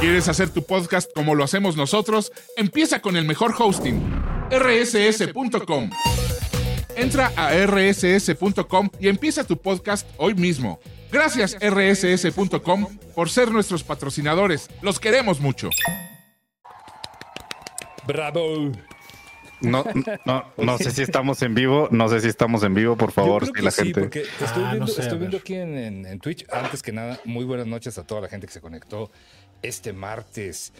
¿Quieres hacer tu podcast como lo hacemos nosotros? Empieza con el mejor hosting, rss.com. Entra a rss.com y empieza tu podcast hoy mismo. Gracias rss.com por ser nuestros patrocinadores. Los queremos mucho. Bravo. No, no, no sé si estamos en vivo, no sé si estamos en vivo, por favor, Yo creo si que la sí, gente. porque estoy Ah, no viendo, sé, a estoy viendo aquí en, en- en Twitch. Antes que nada, muy buenas noches a toda la gente que se conectó este martes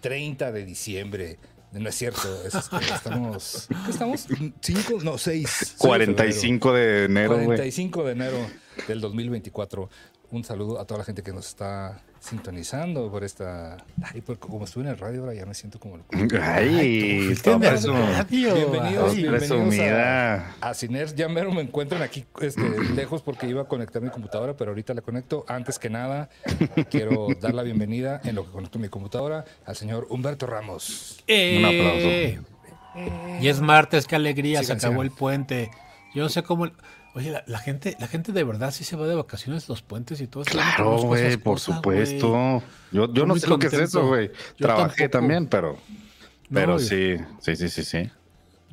30 de diciembre. No es cierto, es este, estamos. ¿Qué estamos? ¿Cinco? No, seis. 45 de enero, güey. 45 de enero del 2024. Un saludo a toda la gente que nos está sintonizando por esta. Ay, por- como estuve en el radio, ahora ya me siento como el. Ay, radio. Bienvenidos, bienvenidos a, a Ciner. Ya mero me encuentran aquí este, lejos porque iba a conectar mi computadora, pero ahorita la conecto. Antes que nada, quiero dar la bienvenida en lo que conecto mi computadora al señor Humberto Ramos. Un aplauso. Eh, Y es martes, qué alegría, Sigan, se acabó sigan. el puente. Yo no sé cómo. Oye, la, la gente, la gente de verdad sí se va de vacaciones los puentes y todo eso. Claro, güey, por cosas, supuesto. Yo, yo no sé lo que es eso, güey. Trabajé tampoco. también, pero. Pero sí, sí, sí, sí, sí.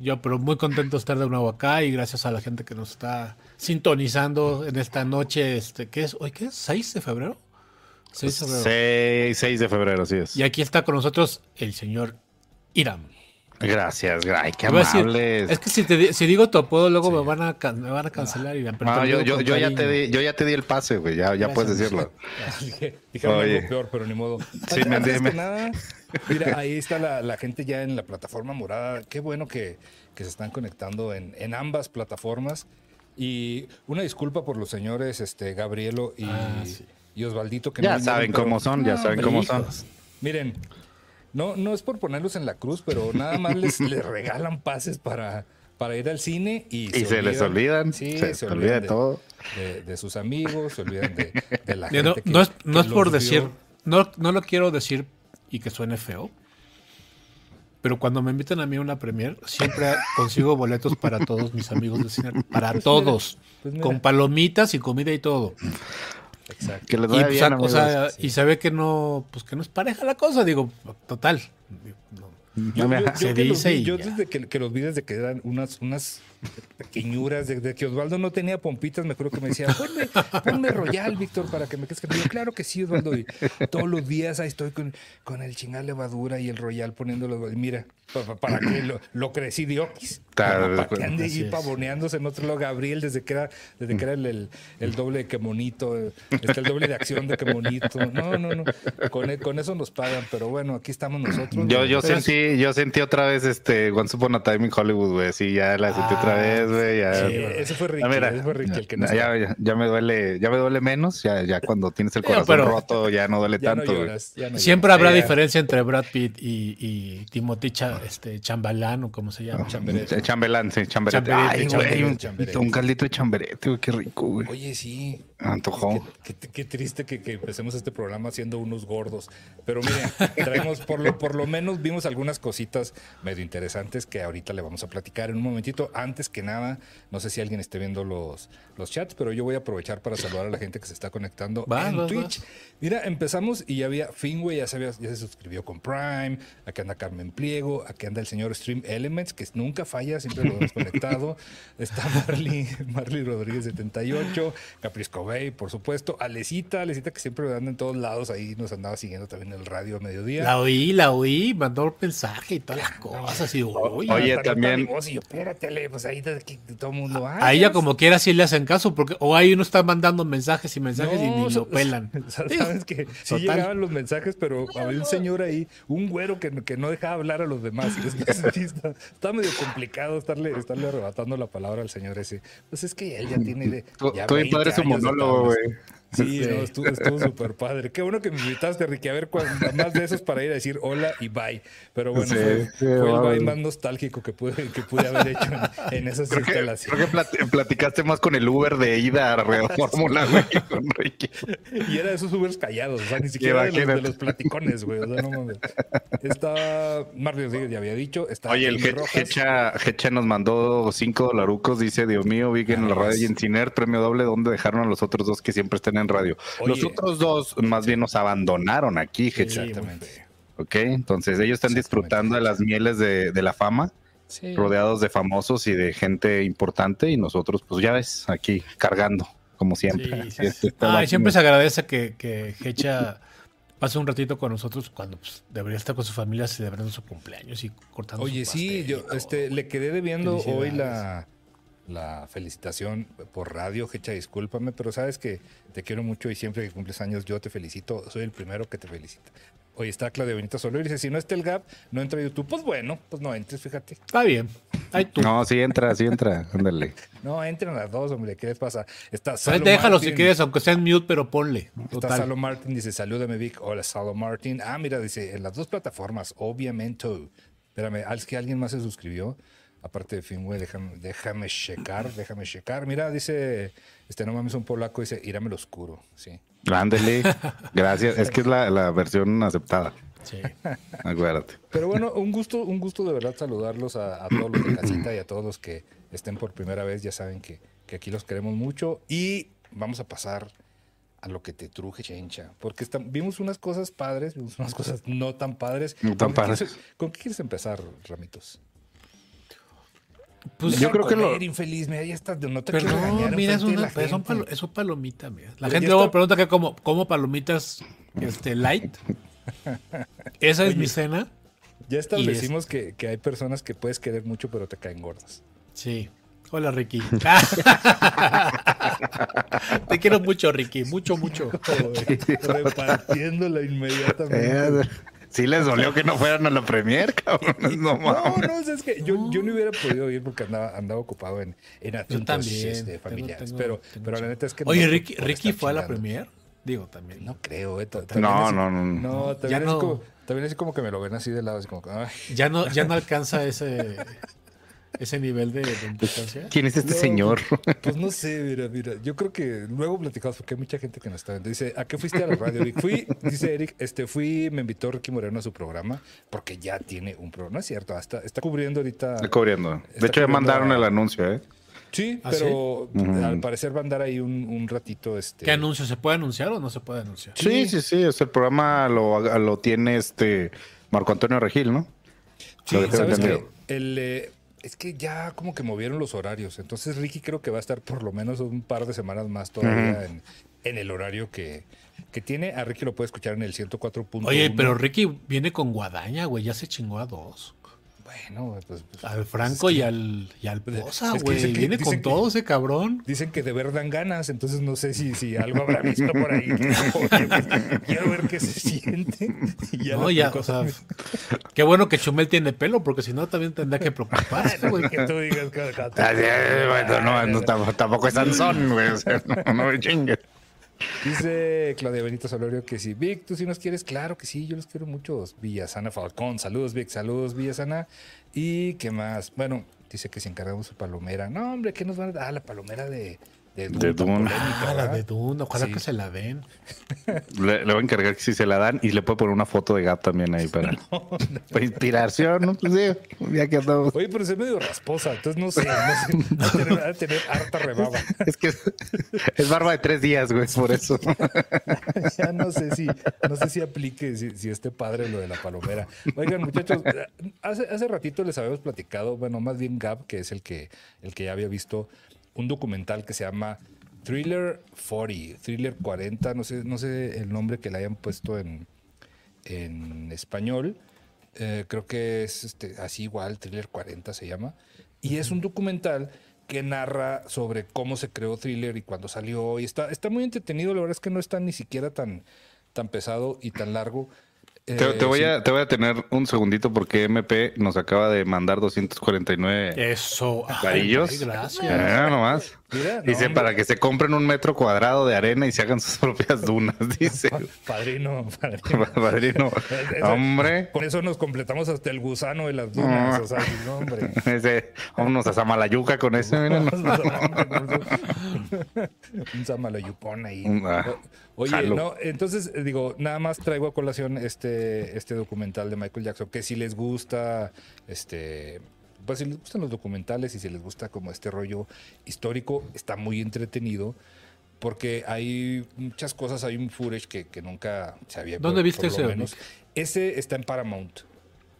Yo, pero muy contento de estar de nuevo acá y gracias a la gente que nos está sintonizando en esta noche. Este, ¿Qué es? ¿Hoy qué es? ¿6 de febrero? 6 de febrero. 6, 6 de febrero, así es. Y aquí está con nosotros el señor Iram. Gracias, gra- ay, qué Iba a decir, amables. es que si, te si digo tu apodo, luego me, van a, can- me van a cancelar. Iram, pero No, yo, yo, yo ya te di, yo ya te di el pase, güey. Ya, ya puedes decirlo. Dije- Oye. algo peor, pero ni modo. Sí, me- antes me- que nada, mira, ahí está la, la gente ya en la plataforma morada. Qué bueno que, que se están conectando en, en ambas plataformas. Y una disculpa por los señores este, Gabrielo y, Ah, sí. y Osvaldito. Que no Ya saben cómo son, ya No, saben cómo son. Miren, no, no es por ponerlos en la cruz, pero nada más les, les regalan pases para, para ir al cine y, Y se les olvidan, Sí, se, se olvida de todo. De, de sus amigos, se olvidan de, de la gente No, que- no es, que no es por decir, no, no lo quiero decir y que suene feo, pero cuando me invitan a mí a una premier, siempre consigo boletos para todos mis amigos de cine, para todos, pues mira. con palomitas y comida y todo. Exacto. Que les Y, vaya pues, bien, o sea, amigos. y se ve que no, pues que no es pareja la cosa, digo, total. no. Yo, yo- yo Se dice vi- y yo ya. desde que, que los vi desde que eran unas, unas pequeñuras, desde que Osvaldo no tenía pompitas, me acuerdo que me decía, ponme, ponme Royal, Víctor, para que me crezca. Y yo, claro que sí, Osvaldo. Y todos los días ahí estoy con, con el chingal levadura y el Royal poniéndolo. Y mira, pa- pa- para, que lo, lo crecí de oquis. Para que Así ahí es. pavoneándose en otro lado. Gabriel, desde que era, desde que era el, el, el doble de que monito, este, el doble de acción de que monito. No, no, no. Con, e- con eso nos pagan, pero bueno, aquí estamos nosotros. Yo, yo Pero sentí, yo sentí otra vez este Once Upon a Time in Hollywood, güey. Sí, ya la sentí otra Ah, vez, güey. Ya, Sí, ese fue Ricky, Ah, mira, ese fue Ricky el que no ya, ya, ya me duele, ya me duele menos, ya, ya cuando tienes el corazón pero- roto ya no duele no tanto, güey. lloras, ya no Siempre habrá diferencia entre Brad Pitt y, y Timothy Cha- este, Chambalán o como se llama. Chamberete. Ch- Chambelán, sí, chamberete. Ay, güey, un, un caldito de chamberete, güey, qué rico, güey. Oye, sí. Antojó. Qué, qué- qué triste que, que empecemos este programa siendo unos gordos. Pero miren, traemos, por lo, por lo menos vimos algunas cositas medio interesantes que ahorita le vamos a platicar en un momentito. Antes que nada, no sé si alguien esté viendo los, los chats, pero yo voy a aprovechar para saludar a la gente que se está conectando Va, en va, va. Twitch. Mira, empezamos y ya había Finway, ya, sabía- ya se suscribió con Prime, aquí anda Carmen Pliego, aquí anda el señor Stream Elements, que nunca falla, siempre lo hemos conectado. Está Marley, Marley Rodríguez 78, Caprisco Bay, por supuesto, Alecita, Alecita que siempre anda en todos lados, ahí nos andaba siguiendo también en el radio a mediodía. La oí, la oí, mandó un mensaje y todas las cosas. Y, uy, Oye, Hasta también- Y yo, espérate, pues ahí todo el mundo. a "Ay, ella como quiera sí le hacen caso, porque o ahí uno está mandando mensajes y mensajes y ni lo pelan. sa- Sabes que sí Total. llegaban los mensajes, pero había un señor ahí, un güero que, que no dejaba hablar a los demás. Y es que sí, está, está medio complicado estarle, estarle arrebatando la palabra al señor ese. Pues es que él ya tiene de. Ya tu bien 20 padre su años de tablas. güey. Sí, Sí. no, estuvo súper padre. Qué bueno que me invitaste, Ricky, a ver cuán- más de esos para ir a decir hola y bye. Pero bueno, Sí, fue, sí, fue el bye más nostálgico que pude, que pude haber hecho en, en esas Creo que, instalaciones. creo que plat- platicaste más con el Uber de ida a Red Fórmula, güey, que con Ricky. Y era de esos Ubers callados, o sea, ni siquiera de los, de los platicones, güey. O sea, no mames. Está Marley Rodríguez, ya había dicho. Está Oye, el. Hecha, Hecha nos mandó cinco dolarucos, dice, Dios mío, vi que en la radio y en Ciner, premio doble, ¿dónde dejaron a los otros dos que siempre están en radio. Los Oye. otros dos más bien nos abandonaron aquí, Hecha. Exactamente. ¿ok? Entonces ellos están disfrutando de las mieles de, de la fama, Sí. rodeados de famosos y de gente importante, y nosotros, pues ya ves, aquí cargando, como siempre. Sí. Este, siempre se agradece que, que Hecha pase un ratito con nosotros cuando pues, debería estar con su familia celebrando su cumpleaños y cortando Oye, su sí, yo este, le quedé debiendo hoy la. La felicitación por radio, Hecha, discúlpame, pero sabes que te quiero mucho y siempre que cumples años yo te felicito, soy el primero que te felicita. Oye, está Claudia Benita Soler y dice, si no está el Gap, no entra a YouTube. Pues bueno, pues no entres, fíjate. Está bien. Ay, tú. No, sí entra, sí entra, ándale. No, entren las dos, hombre, ¿qué les pasa? Está Salo déjalo si quieres, aunque sea en mute, pero ponle. Está Total. Salo Martin, dice, salúdame Vic. Hola, Salo Martin. Ah, mira, dice, en las dos plataformas, obviamente. Espérame, ¿es que alguien más se suscribió? Aparte de Finway, déjame, déjame checar, déjame checar. Mira, dice, este no mames, un polaco, dice, irame lo oscuro. Sí. Ándale, gracias. Es que es la, la versión aceptada, Sí. acuérdate. Pero bueno, un gusto, un gusto de verdad saludarlos a, a todos los de casita y a todos los que estén por primera vez. Ya saben que, que aquí los queremos mucho y vamos a pasar a lo que te truje, chencha. Porque están- vimos unas cosas padres, vimos unas cosas no tan padres. No tan ¿Con qué padres. quieres- ¿Con qué quieres empezar, Ramitos? Pues Yo creo que lo- infeliz, mira, ya estás, no te Pero quiero no, regañar mira, es, una, la pero son, gente. palo- son palomitas, mira. La Pero gente luego está- pregunta que como, como palomitas este, light. Esa es mi cena. Ya establecimos que, que hay personas que puedes querer mucho, pero te caen gordas. Sí. Hola, Ricky. Te quiero mucho, Ricky. Mucho, mucho. Repartiéndola inmediatamente. Sí les dolió que no fueran a la premier, cabrón. No, No, mames. no, es que yo, yo no hubiera podido ir porque andaba, andaba ocupado en, en asuntos también, este, familiares. tengo- pero, tengo pero la chance. neta es que. Oye, no, Ricky, Ricky fue a la premier. Digo, también. No creo, eh. No, así- no, no. No, también, Ya no. Como, también así como que me lo ven así de lado, así como que, ay, Ya no, ya no alcanza ese, ese nivel de, de importancia. ¿Quién es este No, señor? Pues no sé, mira, mira. Yo creo que luego platicamos porque hay mucha gente que nos está viendo. Dice, ¿a qué fuiste a la radio? Fui, dice Eric, este, fui, me invitó Ricky Moreno a su programa porque ya tiene un programa. No es cierto, hasta, está cubriendo ahorita. Está cubriendo. Está De hecho, ya mandaron a- el anuncio, ¿eh? Sí, ¿Ah, pero sí? Al parecer va a andar ahí un, un ratito. Este, ¿Qué anuncio? ¿Se puede anunciar o no se puede anunciar? Sí, sí, sí. Es el programa lo, lo tiene este Marco Antonio Regil, ¿no? Sí, que ¿sabes qué? El, eh, es que ya como que movieron los horarios. Entonces Ricky creo que va a estar por lo menos un par de semanas más todavía en, en el horario que, que tiene. A Ricky lo puede escuchar en el 104.1. Oye, pero Ricky viene con guadaña, güey. Ya se chingó a dos. Bueno, pues, pues, Al Franco es que y al, y al Poza, es güey. que- viene con que- todo ese cabrón. Dicen que de ver dan ganas, entonces no sé si, si algo habrá visto por ahí. Oye, pues, quiero ver qué se siente. Y ya No, ya, o sea, qué bueno que Chumel tiene pelo, porque si no también tendría que preocuparse, güey. que tú digas que Ah, no, no, tampoco, tampoco es Sansón, güey. O sea, no, no me chingues. Dice Claudia Benito Solorio que sí. Vic, ¿tú sí nos quieres? Claro que sí, yo los quiero muchos. Villasana Falcón, saludos Vic, saludos Villasana. ¿Y qué más? Bueno, dice que si encargamos su palomera. No, hombre, ¿qué nos van a dar? Ah, la palomera de, de Dune. De Dune. Ah, la de Dune, ojalá Sí. que se la den. Le, le voy a encargar que si se la dan y le puedo poner una foto de Gap también ahí para, para inspiración, ¿no? Pues sí, ya que andamos. Oye, pero es medio rasposa, entonces no sé, no sé. Va a tener, a tener harta rebaba. Es que es, es barba de tres días, güey, por eso. ya no sé si, no sé si aplique, si, si esté padre lo de la palomera. Oigan, muchachos, hace, hace ratito les habíamos platicado, bueno, más bien Gab, que es el que, el que ya había visto un documental que se llama Thriller 40, Thriller 40, no sé, no sé el nombre que le hayan puesto en, en español. Eh, creo que es este, así igual, Thriller 40 se llama. Y es un documental que narra sobre cómo se creó Thriller y cuándo salió. Y está, está muy entretenido, la verdad es que no está ni siquiera tan, tan pesado y tan largo. Te, Eh, te voy sí. a, te voy a tener un segundito porque MP nos acaba de mandar 249 Eso. Varillos. gracias. Eh, nomás. Mira, Dice para que se compren un metro cuadrado de arena y se hagan sus propias dunas, dice. Padrino, padrino. Padrino. Hombre. Con eso nos completamos hasta el gusano de las dunas. O sea, no, hombre. Ese, vámonos a Samalayuca con ese, miren. un samalayucón ahí. Ah, Oye, jalo. no, entonces eh, digo, nada más traigo a colación este, este documental de Michael Jackson, que si les gusta, este, pues si les gustan los documentales y si les gusta como este rollo histórico, está muy entretenido. porque hay muchas cosas, hay un footage que, que nunca se había ¿Dónde por- viste ese, menos. Ese está en Paramount.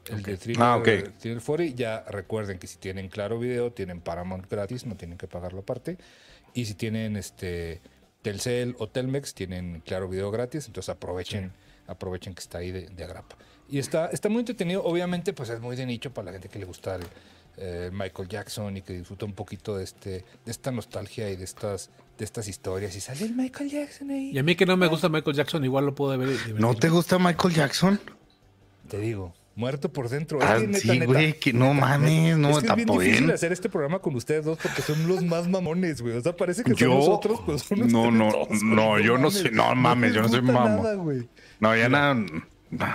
El de Thriller, Ah, ok. Thriller 40. Ya recuerden que si tienen Claro Video, tienen Paramount gratis, no tienen que pagarlo aparte. Y si tienen este Telcel o Telmex, tienen Claro Video gratis. Entonces aprovechen, aprovechen que está ahí de, de agrapa. Y está, está muy entretenido. Obviamente, pues es muy de nicho para la gente que le gusta el, eh, Michael Jackson y que disfruta un poquito de este, de esta nostalgia y de estas, de estas historias. Y sale el Michael Jackson ahí. Y a mí que no me gusta Michael Jackson, igual lo puedo ver. ¿No te gusta Michael Jackson? Te digo, muerto por dentro. Ah, Es que neta, sí, neta, güey, que no mames, no, es que es bien difícil bien. hacer este programa con ustedes dos porque son los más mamones, güey. O sea, parece que son Yo- nosotros, pero son no, no, no, yo no sé, no mames, yo no soy mamón. No, ya nada. No,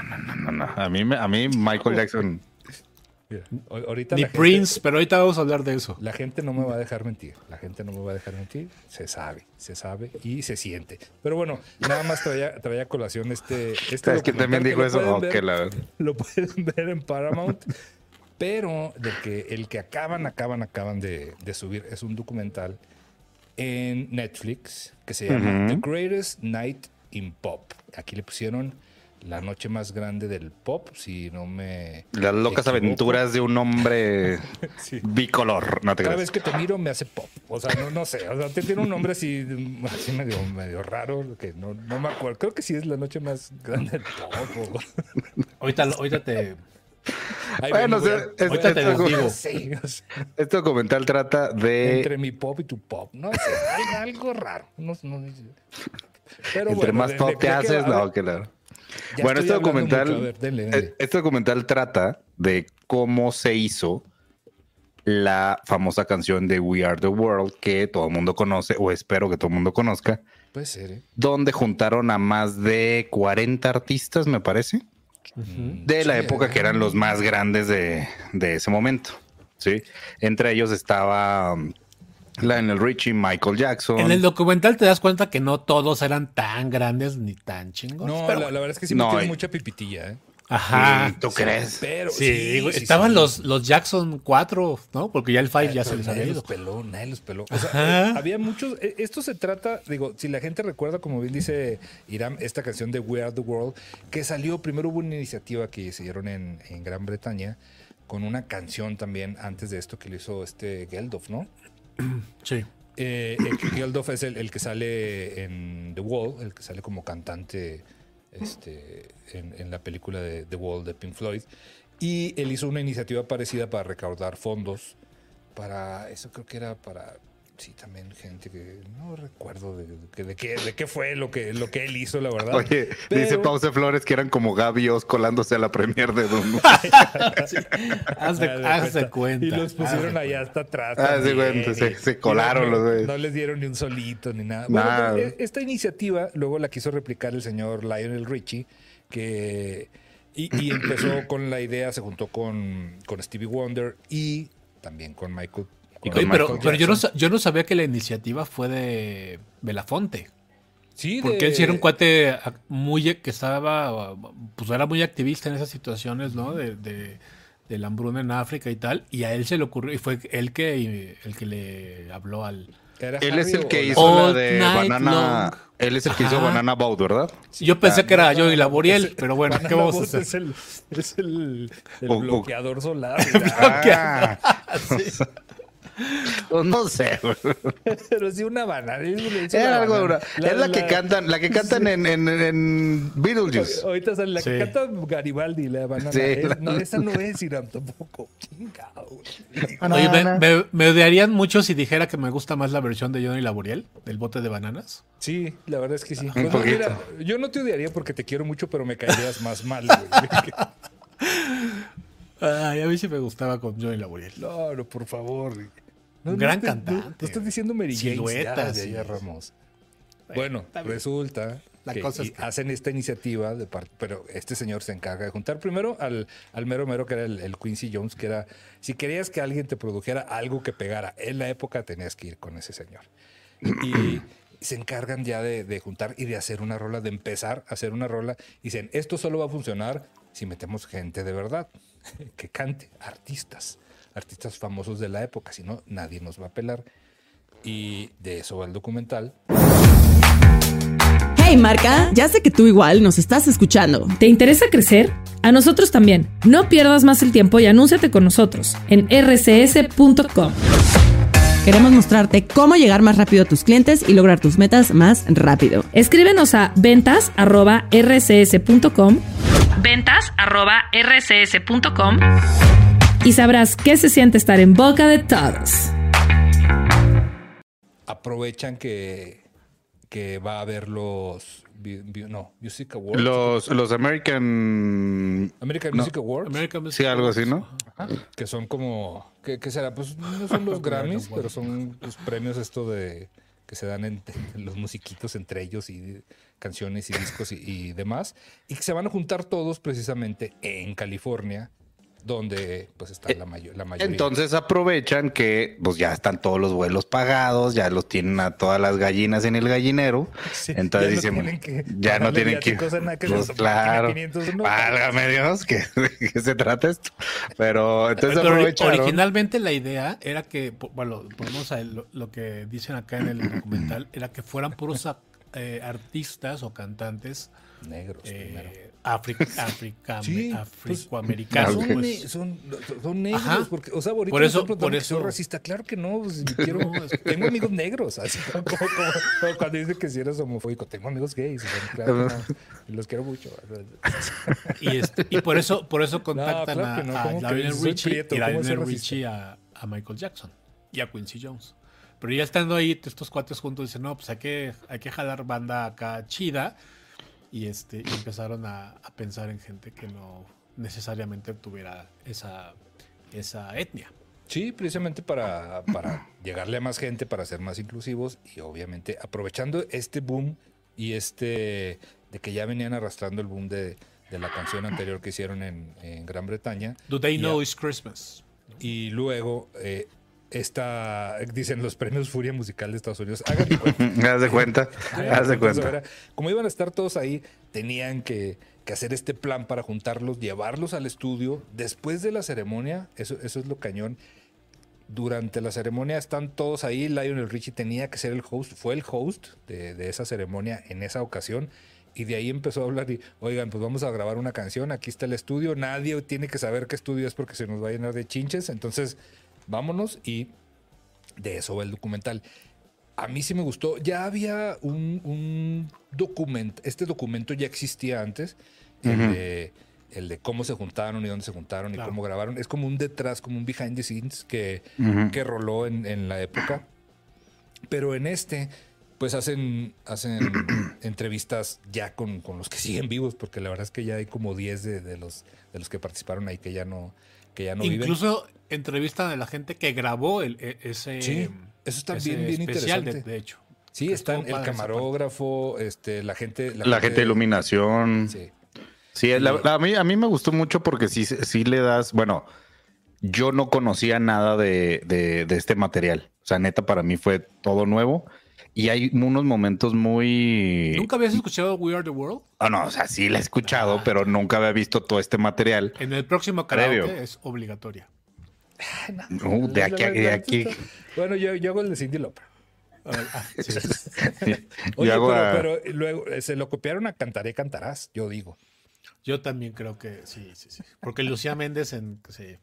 no, no, no, no. A mí, me- a mí Michael Jackson. Mira, a- ahorita Ni la gente- Prince, pero ahorita vamos a hablar de eso. La gente no me va a dejar mentir. La gente no me va a dejar mentir. Se sabe, se sabe y se siente. Pero bueno, nada más traía, traía a colación este. este ¿Sabes quién también dijo lo eso? pueden Oh, ver- la- Lo pueden ver en Paramount. Pero de que el que acaban, acaban, acaban de, de subir es un documental en Netflix que se llama. The Greatest Night in Pop. Aquí le pusieron la noche más grande del pop, si no me. Las locas equivoco. aventuras de un hombre Sí. bicolor. No te Cada creas. vez que te miro me hace pop. O sea, no, no sé. O sea, te- tiene un nombre así, así medio, medio raro que no, no me acuerdo. Creo que sí es la noche más grande del pop. o- Ahorita, ahorita te. Ahí Bueno, ven, o sea, te. Sí, o sea, Este documental trata de. entre mi pop y tu pop. No sé, algo, algo raro. No, no- pero Entre bueno, más de- de te haces, no, que la- ya Bueno, este documental, mucho. A ver, denle, denle. eh, este documental trata de cómo se hizo la famosa canción de We Are the World que todo el mundo conoce, o espero que todo el mundo conozca, Puede ser, ¿eh? donde juntaron a más de 40 artistas, me parece, de la Sí, época que eran los más grandes de, de ese momento. ¿sí? Entre ellos estaba um, Lionel Richie, Michael Jackson. En el documental te das cuenta que no todos eran tan grandes ni tan chingones. No, pero la, verdad es que sí No, me tiene y- mucha pipitilla, ¿eh? Ajá. ¿Tú crees? Pero Sí, estaban sí. los, los Jackson 4, ¿no? Porque ya el 5 ya Pero se les nadie había los ido. peló, nadie los peló. O sea, eh, había muchos. eh, Esto se trata, digo, si la gente recuerda, como bien dice Iram, esta canción de We Are the World, que salió, primero hubo una iniciativa que se dieron en, en Gran Bretaña con una canción también antes de esto que lo hizo este Geldof, ¿no? Sí. Eh, Geldof es el, el que sale en The Wall, el que sale como cantante este, en, en la película de The Wall de Pink Floyd. Y él hizo una iniciativa parecida para recaudar fondos para, eso creo que era para, sí, también gente que no recuerdo de, de, de qué, de qué fue lo que, lo que él hizo, la verdad. Oye, Pero- dice Pause Flores que eran como Gavios colándose a la premier de Doom. Haz de, Haz de haz de cuenta. Y los pusieron allá cuenta. hasta atrás. Ah, sí, también, güey, se- se colaron no, los güeyes. No les dieron ni un solito ni nada. Nada. Bueno, pero, eh, esta iniciativa luego la quiso replicar el señor Lionel Richie, que. Y, y empezó con la idea, se juntó con, con Stevie Wonder y también con Michael. Con Oye, pero, yo, no, yo no sabía que la iniciativa fue de Belafonte. Sí, Porque de- él sí era un cuate muy que estaba, pues era muy activista en esas situaciones, ¿no? De, de, de la hambruna en África y tal. Y a él se le ocurrió, y fue él que el que le habló al. Él es el que hizo All la de Banana. long. Él es el que hizo. Banana Boat, ¿verdad? Yo pensé que era yo y Laboriel, Ese- pero bueno, ¿qué vamos a hacer? Es el, es el, el O- o- bloqueador solar. Ah, pues no sé. pero sí una banana. es Era la algo banana. dura. es la que cantan, la que cantan en, en, en Beetlejuice. Ahorita sale la que Sí. canta Garibaldi, la banana. Sí, Es- la- no, esa no es Iram tampoco. Chingado. Oye, me, me- me odiarían mucho si dijera que me gusta más la versión de Johnny Laboriel, del bote de bananas. Sí, la verdad es que sí. Pues, mira, yo no te odiaría porque te quiero mucho, pero me caerías más mal. güey. Ay, a mí sí me gustaba con Johnny Laboriel. No, no, por favor. No, gran cantante, No, no estás diciendo Mary. Siluetas, sí. ya, ya, Ramos. Bueno, resulta La que cosa es y que- hacen esta iniciativa, de parte, pero este señor se encarga de juntar primero al, al mero mero que era el, el Quincy Jones, que era, si querías que alguien te produjera algo que pegara en la época, tenías que ir con ese señor. Y se encargan ya de, de juntar y de hacer una rola, de empezar a hacer una rola. Y dicen, esto solo va a funcionar si metemos gente de verdad, que cante, artistas, artistas famosos de la época, si no, nadie nos va a pelar. Y de eso va el documental. Hey marca, ya sé que tú igual nos estás escuchando. ¿Te interesa crecer? A nosotros también. No pierdas más el tiempo y anúnciate con nosotros en rcs.com. Queremos mostrarte cómo llegar más rápido a tus clientes y lograr tus metas más rápido. Escríbenos a ventas@rcs.com. ventas@rcs.com y sabrás qué se siente estar en boca de todos. Aprovechan que que va a haber los no, Music Awards. Los, los American American Music Awards. sí, algo así, ¿no? Que son como ¿qué, será? Pues no son los Grammys, pero son los premios esto de que se dan en, los musiquitos entre ellos y canciones y discos y, y demás y que se van a juntar todos precisamente en California donde pues está la, mayor, la mayoría. Entonces aprovechan que pues ya están todos los vuelos pagados, ya los tienen a todas las gallinas en el gallinero. Entonces dicen, ya no tienen que... Pues, claro, válgame Dios, que, se trata esto. Pero entonces aprovecharon. Originalmente la idea era que, bueno, ponemos a lo, lo, que dicen acá en el documental, era que fueran puros eh, artistas o cantantes negros eh, África, África, sí, afroamericanos. Pues, pues. son, son, negros, porque, o sea, ahorita por eso, por eso racista. Claro que no, pues, quiero, tengo amigos negros, así como, cuando dice que si eres homofóbico, tengo amigos gays, claro los quiero mucho. y, este, y por eso, por eso contactan a, a Richie y a Richie a, a Michael Jackson y a Quincy Jones. Pero ya estando ahí, estos cuates juntos dicen, no, pues hay que, hay que jalar banda acá chida y, este, empezaron a, pensar en gente que no necesariamente tuviera esa, esa etnia. Sí, precisamente para, para llegarle a más gente, para ser más inclusivos y obviamente aprovechando este boom y este de que ya venían arrastrando el boom de, la canción anterior que hicieron en, Gran Bretaña. Do They Know It's Christmas? Y luego eh, esta, dicen los premios Furia Musical de Estados Unidos. Háganme cuenta. Haz de cuenta. Haz de cuenta. como iban a estar todos ahí, tenían que, hacer este plan para juntarlos, llevarlos al estudio. Después de la ceremonia, eso, eso es lo cañón. Durante la ceremonia están todos ahí. Lionel Richie tenía que ser el host, fue el host de, de esa ceremonia en esa ocasión. Y de ahí empezó a hablar y, oigan, pues vamos a grabar una canción, aquí está el estudio, nadie tiene que saber qué estudio es porque se nos va a llenar de chinches. Entonces, vámonos y de eso va el documental. A mí sí me gustó. Ya había un, documento, este documento ya existía antes, el, de, cómo se juntaron y dónde se juntaron y cómo grabaron. Es como un detrás, como un behind the scenes que, que roló en, la época. Pero en este, pues hacen, hacen entrevistas ya con, los que siguen vivos, porque la verdad es que ya hay como 10 de, los, de los que participaron ahí que ya no, que ya no Incluso entrevistan a la gente que grabó el, e, ese. Sí, eso está bien, bien interesante. De, hecho. Sí, están el camarógrafo, este, la gente. La, gente de iluminación. Sí. Sí, a, mí, a mí me gustó mucho porque sí, sí le das. Bueno, yo no conocía nada de, de este material. O sea, neta, para mí fue todo nuevo. Y hay unos momentos muy. ¿Nunca habías escuchado We Are the World? Ah, no, o sea, sí la he escuchado, ah. pero nunca había visto todo este material. En el próximo karaoke es obligatoria. No, de aquí, de aquí. Bueno, yo, yo, hago el de Cindy Lauper. Ah, Oye, pero, luego eh, se lo copiaron a Cantaré, Cantarás, yo digo. Yo también creo que sí, sí, sí. Porque Lucía Méndez en. Sí.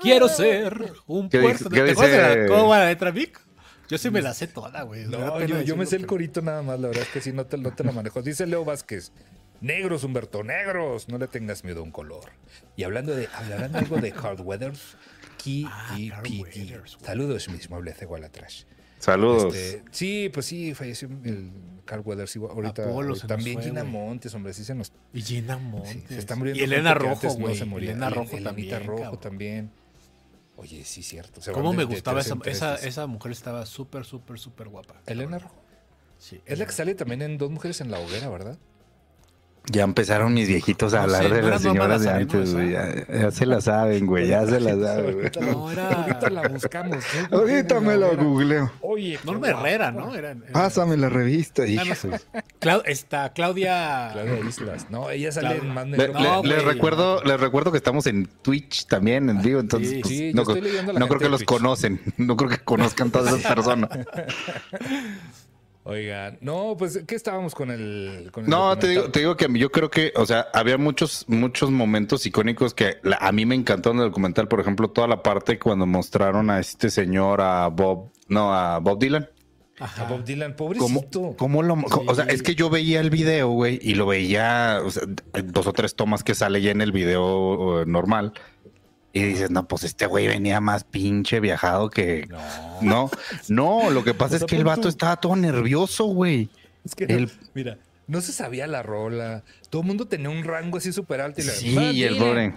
Quiero ser un puerto. ¿Te acuerdas de la coba de Travic? Yo sí me la sé toda, güey. No, yo, me sé el corito nada más, la verdad es que sí, no te, no te lo manejo. Dice Leo Vázquez. Negros, Humberto, negros. No le tengas miedo a un color. Y hablando de, hablando algo de Hard Weathers, Key ah, y Saludos, mis muebles de atrás. Saludos. Este, sí, pues sí, falleció el Carl Weathers ahorita. también Gina Montes, hombre, sí se nos. Y Gina Montes. se está muriendo. Y Elena Rojo, güey. No Elena Rojo también. Rojo también. Oye, sí, cierto. ¿Cómo me gustaba esa, esa, esa, mujer? Estaba súper, súper, súper guapa. Elena Rojo. Sí. Es la que sale también en Dos Mujeres en la Hoguera, ¿verdad? Ya empezaron mis viejitos a hablar de las señoras de antes, güey. Ya, se la saben, güey. Ya se la saben, güey. No, era... Ahorita la buscamos. Ahorita me la googleo. Oye, Norma Herrera, ¿no? Pásame la revista, hija. está Claudia. Claudia Islas. No, ella sale en más le, les recuerdo, les recuerdo que estamos en Twitch también, en vivo, entonces pues, no, no creo que los conocen, no creo que conozcan todas esas personas. Oigan, no, pues, ¿qué estábamos con el, no, te digo, te digo que yo creo que, o sea, había muchos, muchos momentos icónicos que a mí me encantó en el documental, por ejemplo, toda la parte cuando mostraron a este señor, a Bob, no, a Bob Dylan. Ajá. A Bob Dylan, pobrecito. ¿Cómo, lo, O sea, es que yo veía el video, güey, y lo veía, dos o tres tomas que sale ya en el video normal. Y dices, no, pues este güey venía más pinche viajado que. No, no, lo que pasa es que el vato estaba todo nervioso, güey. Es que, mira, no se sabía la rola. Todo el mundo tenía un rango así súper alto. Y sí, y el pobre.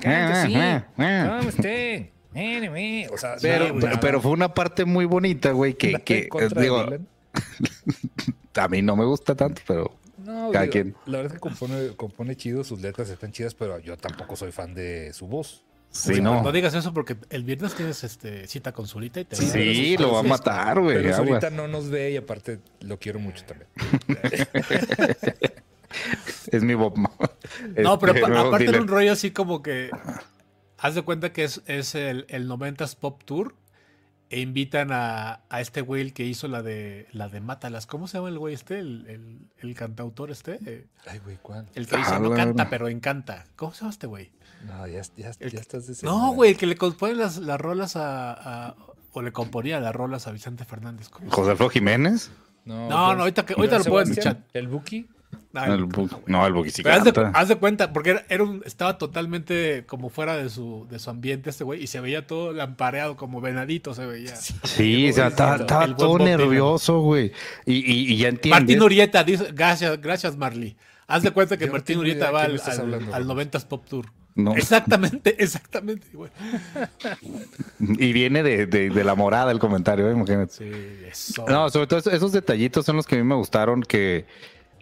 O sea, pero, pero, fue una parte muy bonita, güey, que, que digo, a mí no me gusta tanto, pero no, cada quien. La verdad es que compone, compone chido, sus letras están chidas, pero yo tampoco soy fan de su voz. Sí, no. no digas eso porque el viernes tienes este, cita con Zurita y te Sí, lo va a matar, güey. Pero Zurita no nos ve y aparte lo quiero mucho también. es mi Bob. No, pero este, aparte era un rollo así como que haz de cuenta que es, es el, el 90s Pop Tour e invitan a, a, este güey que hizo la de la de Mátalas. ¿Cómo se llama el güey este? El, el, el cantautor este. Ay, güey, ¿cuál? El que hizo, ah, no canta, pero encanta. ¿Cómo se llama este güey? No, ya, ya, ya estás diciendo. No, güey, que le compone las, las rolas a, o le componía las rolas a Vicente Fernández. ¿José Alfredo Jiménez? No, no, ahorita, que, ahorita lo puedo escuchar. ¿El Buki? No, el, no, el Buki sí haz, de, haz, de, cuenta, porque era, un, estaba totalmente como fuera de su, de su ambiente este güey y se veía todo lampareado, como venadito se veía. Sí, o sea, estaba, todo nervioso, güey. Y, y, y, ya entiendes. Martín Urieta, dice, gracias, gracias Marley. Haz de cuenta que Martín Urieta va al, al, 90s Pop Tour. Exactamente, exactamente. Y viene de, de, la morada el comentario, ¿eh? imagínate. Sí, eso. No, sobre todo esos detallitos son los que a mí me gustaron, que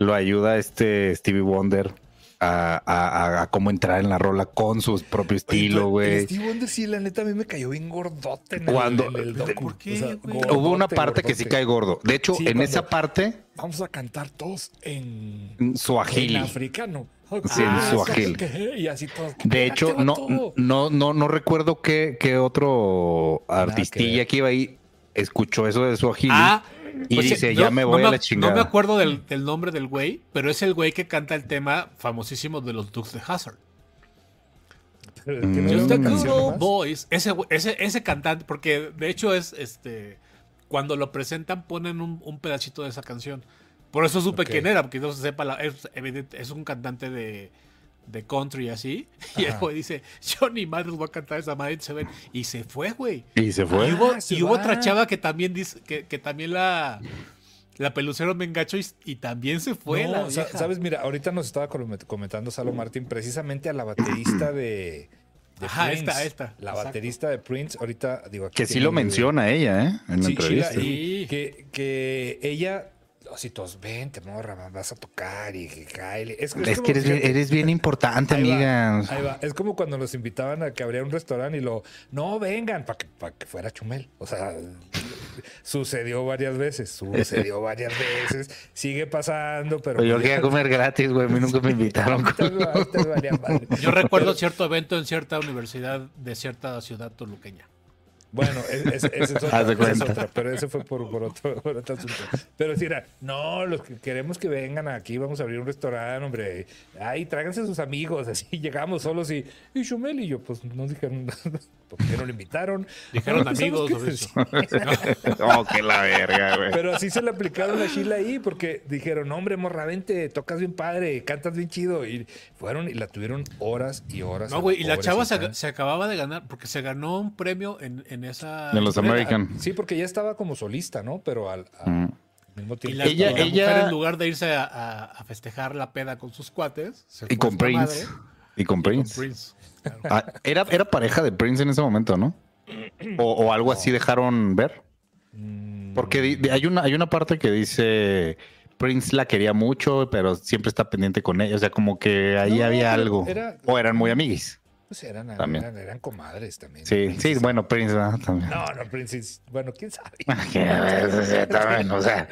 lo ayuda este Stevie Wonder a, a, cómo entrar en la rola con su propio estilo, güey. Stevie Wonder sí, la neta, a mí me cayó bien gordote en Cuando, el, ¿Por qué, Hubo una parte que sí cae gordo. De hecho, en esa parte... Vamos a cantar todos en... Suajili. En africano. Sí, en suajil. De hecho, no, no, no, no recuerdo qué, qué otro artistilla que iba ahí escuchó eso de suajili. Ah, y pues dice, ya me voy a la chingada. No me acuerdo del, del, nombre del güey, pero es el güey que canta el tema famosísimo de los Dukes de Hazard. Mm. Just a good boys. Ese, ese, ese cantante, porque de hecho es este. Cuando lo presentan, ponen un, un pedacito de esa canción. Por eso supe quién era, porque no se sepa, la, es, es, un cantante de, de country así. Y el güey dice, yo ni madre voy a cantar esa madre, se ven. Y se fue, güey. Y se fue. Y hubo, ah, otra chava que también dice, que, que también la, la pelucero me engacho y, también se fue. la sabes, mira, ahorita nos estaba comentando Salo Martín precisamente a la baterista de. Ajá, esta, esta. La baterista de Prince, ahorita digo Que sí lo menciona ella, ¿eh? En la entrevista. Sí, que, que ella así todos, vente, morra, vas a tocar y que cae. Es, que eres, bien importante, amiga. ahí va. Es como cuando nos invitaban a que abriera un restaurante y lo, no, vengan, para que, que fuera Chumel. O sea, sucedió varias veces, sucedió varias veces, sigue pasando, pero... yo pues quería comer gratis, güey, a mí nunca me invitaron. yo recuerdo cierto evento en cierta universidad de cierta ciudad toluqueña. Bueno, ese es, otra, pero ese fue por, otro, asunto. Pero si era, no, los que queremos que vengan aquí, vamos a abrir un restaurante, hombre. Ay, tráiganse sus amigos. Así llegamos solos y, y Shumel y yo, pues nos dijeron, ¿por qué no lo invitaron? Dijeron amigos. oh, que la verga, güey. Pero así se le aplicaron a Sheila ahí, porque dijeron, hombre, morra, vente, tocas bien padre, cantas bien chido. Y fueron y la tuvieron horas y horas. No, güey, y la chava se, acababa de ganar, porque se ganó un premio en en los American. Sí, porque ya estaba como solista, ¿no? Pero al, mismo tiempo. Y la, ella, ella... en lugar de irse a, festejar la peda con sus cuates, y, con Prince, y con Prince. Ah, era, era pareja de Prince en ese momento, ¿no? O, algo así dejaron ver. Mm. Porque hay una, hay una parte que dice Prince la quería mucho, pero siempre está pendiente con ella. O sea, como que ahí había algo. o eran muy amiguis. Pues eran, eran, eran, comadres también. Sí, sí, bueno, Prince también. No, no, Prince, bueno, quién sabe. también, o sea,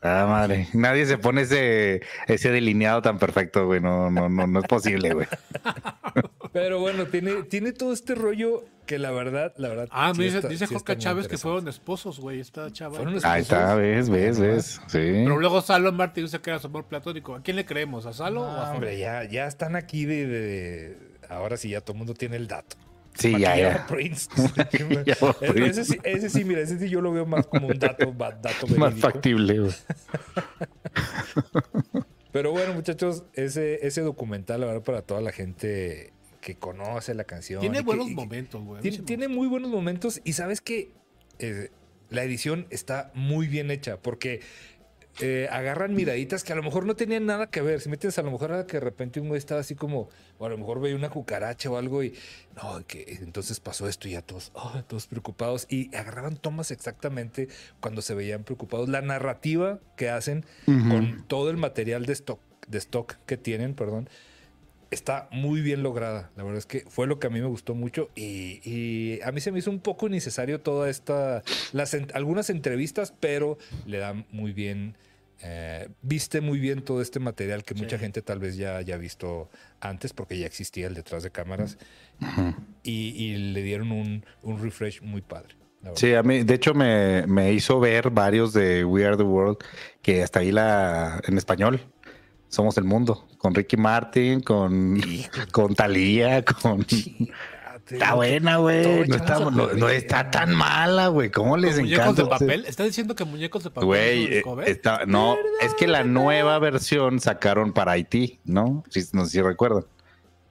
Ah, madre. Nadie se pone ese, ese delineado tan perfecto, güey. No, no, no, no es posible, güey. Pero bueno, tiene, tiene todo este rollo que la verdad, la verdad. Ah, me dice, dice Joca Chávez que fueron esposos, güey. Esta chava. Ahí está, ves, ves, ves. Sí. Pero luego Salo Martín dice que era su amor platónico. ¿A quién le creemos? ¿A Salo o a Hombre, ya, ya están aquí de, de, Ahora sí, ya todo el mundo tiene el dato. Sí, ya, ya. Prince. ese, sí, ese, sí, mira, ese sí yo lo veo más como un dato, dato Más factible. Pero bueno, muchachos, ese, ese documental, la verdad, para toda la gente que conoce la canción. Tiene buenos momentos, güey. Tiene, muy buenos momentos y sabes que eh, la edición está muy bien hecha porque eh, agarran miraditas que a lo mejor no tenían nada que ver. Si metes a lo mejor era que de repente un güey estaba así como, o a lo mejor veía una cucaracha o algo y no, que entonces pasó esto y ya todos, oh, todos preocupados. Y agarraban tomas exactamente cuando se veían preocupados. La narrativa que hacen con todo el material de stock, de stock que tienen, perdón, está muy bien lograda. La verdad es que fue lo que a mí me gustó mucho y, a mí se me hizo un poco innecesario toda esta, las, algunas entrevistas, pero le dan muy bien eh, viste muy bien todo este material que mucha gente tal vez ya haya visto antes porque ya existía el detrás de cámaras y, le dieron un, refresh muy padre. Sí, a mí, de hecho, me, hizo ver varios de We Are the World que hasta ahí la en español. Somos el mundo, con Ricky Martin, con, con Talía, con Está buena, güey. No, está, tan mala, güey. ¿Cómo les encanta? ¿Muñecos de papel? ¿Estás diciendo que muñecos de papel? Güey, eh, no, es que la nueva versión sacaron para Haití, ¿no? no sé si recuerdan.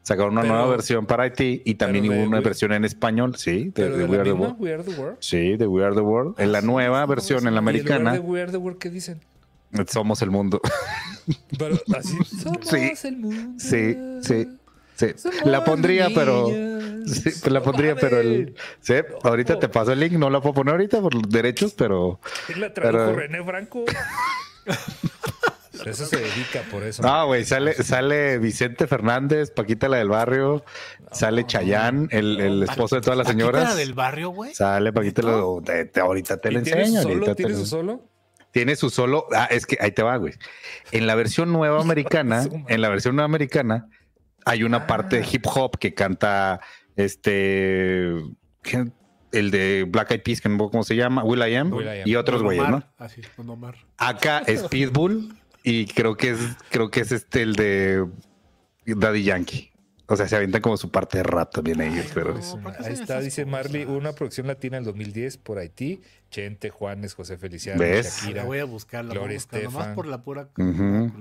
Sacaron una nueva versión para Haití y también hubo una versión en español, sí, de, We, Are the World. Sí, de We Are the World. En la ah, nueva versión, en la americana. de We Are the World qué dicen? Somos el mundo. Pero así, somos el mundo. Sí, sí. La pondría, pero. Sí, la pondría, pero el. Sí, ahorita te paso el link. No la puedo poner ahorita por los derechos, pero. La tradujo René Franco. eso se dedica por eso. Ah, güey, sale, sale Vicente Fernández, Paquita la del barrio, sale Chayán, el, el esposo de todas las señoras. ¿Paquita la del barrio, güey? Sale Paquita la ahorita te lo enseño. ¿Tiene su solo? Tiene su solo. Ah, es que ahí te va, güey. En la versión nueva americana, en la versión nueva americana, hay una parte de ah. hip hop que canta este el de Black Eyed Peas, que no sé cómo se llama, Will I Am, y otros güeyes, ¿no? Así, con Omar. Acá es Pitbull y creo que es creo que es este el de Daddy Yankee. O sea, se avientan como su parte de rap también ellos, pero... ahí está, dice Marley, una producción latina en 2010 por Haití. Chente, Juanes, José Feliciano, ¿Ves? Shakira. voy a buscarla. Gloria Estefan. por la pura...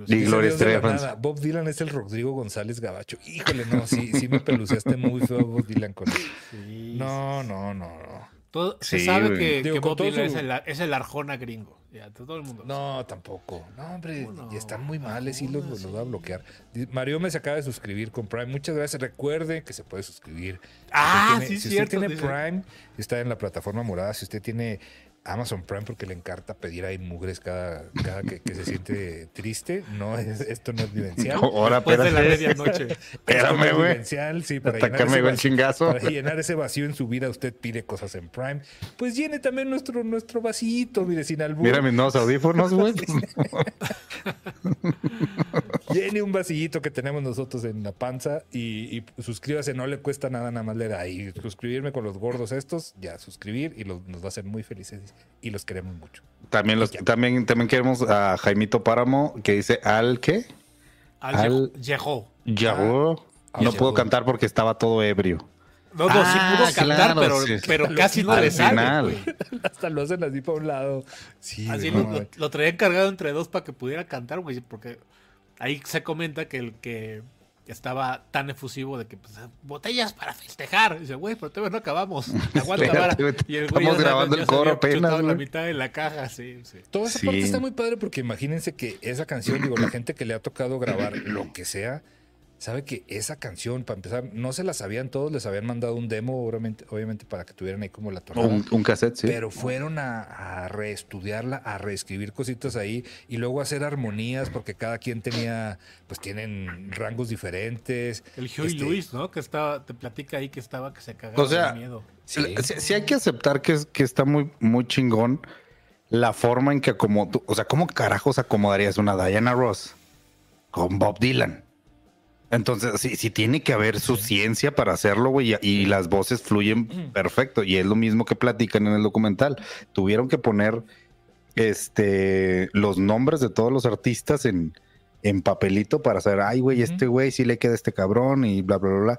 Y Gloria Estefan. Bob Dylan es el Rodrigo González Gabacho. Híjole, no, sí, sí me peluceaste muy feo Bob Dylan con él. No, no, no, no. Todo, se sabe que, Bob Dylan es, el, es el Arjona gringo. Ya, todo el mundo. No, tampoco. No, hombre, y están muy males y los, los, va a bloquear. Mario me se acaba de suscribir con Prime. Muchas gracias. Recuerde que se puede suscribir. Ah, sí, si cierto. usted tiene Prime, está en la plataforma morada. Si usted tiene Amazon Prime porque le encanta pedir ahí mugres cada, cada que, se siente triste. No, esto no es vivencial. ahora, Después de la medianoche. Espérame, güey. Vivencial, sí, para llenar, ese chingazo. para llenar ese vacío en su vida, usted pide cosas en Prime. Pues llene también nuestro, nuestro vasito, mire, sin albur. Mira mis nuevos audífonos, güey. llene un vasillito que tenemos nosotros en la panza y, y, suscríbase, no le cuesta nada, nada más le da ahí. Suscribirme con los gordos estos, ya, suscribir y nos va a hacer muy felices y los queremos mucho. También los también, también queremos a Jaimito Páramo que dice al qué? Al, Yehó. Ah, no pudo cantar porque estaba todo ebrio. No, no, sí pudo ah, cantar, pero, pero casi no le sale. Hasta lo hacen así para un lado. Sí, así lo, lo, traían cargado entre dos para que pudiera cantar, güey, porque ahí se comenta que el que estaba tan efusivo de que pues, botellas para festejar. dice, güey, pero todavía no acabamos. Aguanta, Y el güey Estamos grabando el coro apenas. la mitad de la caja, sí, sí. Toda esa parte está muy padre porque imagínense que esa canción, digo, la gente que le ha tocado grabar lo que sea, sabe que esa canción, para empezar, no se la sabían todos, les habían mandado un demo, obviamente, obviamente para que tuvieran ahí como la tonada. Un, un cassette, sí. Pero fueron a, reestudiarla, a reescribir cositas ahí y luego hacer armonías, porque cada quien tenía, pues tienen rangos diferentes. El Huey este, Luis, ¿no? Que estaba, te platica ahí que estaba, que se cagaba de miedo. Sí, sí, hay que aceptar que, que está muy, muy chingón la forma en que como o sea, ¿cómo carajos acomodarías una Diana Ross con Bob Dylan? Entonces, sí, sí tiene que haber su ciencia para hacerlo, güey, y, las voces fluyen perfecto. Y es lo mismo que platican en el documental. Tuvieron que poner este los nombres de todos los artistas en, en papelito para saber, ay, güey, este güey sí le queda este cabrón y bla, bla, bla, bla.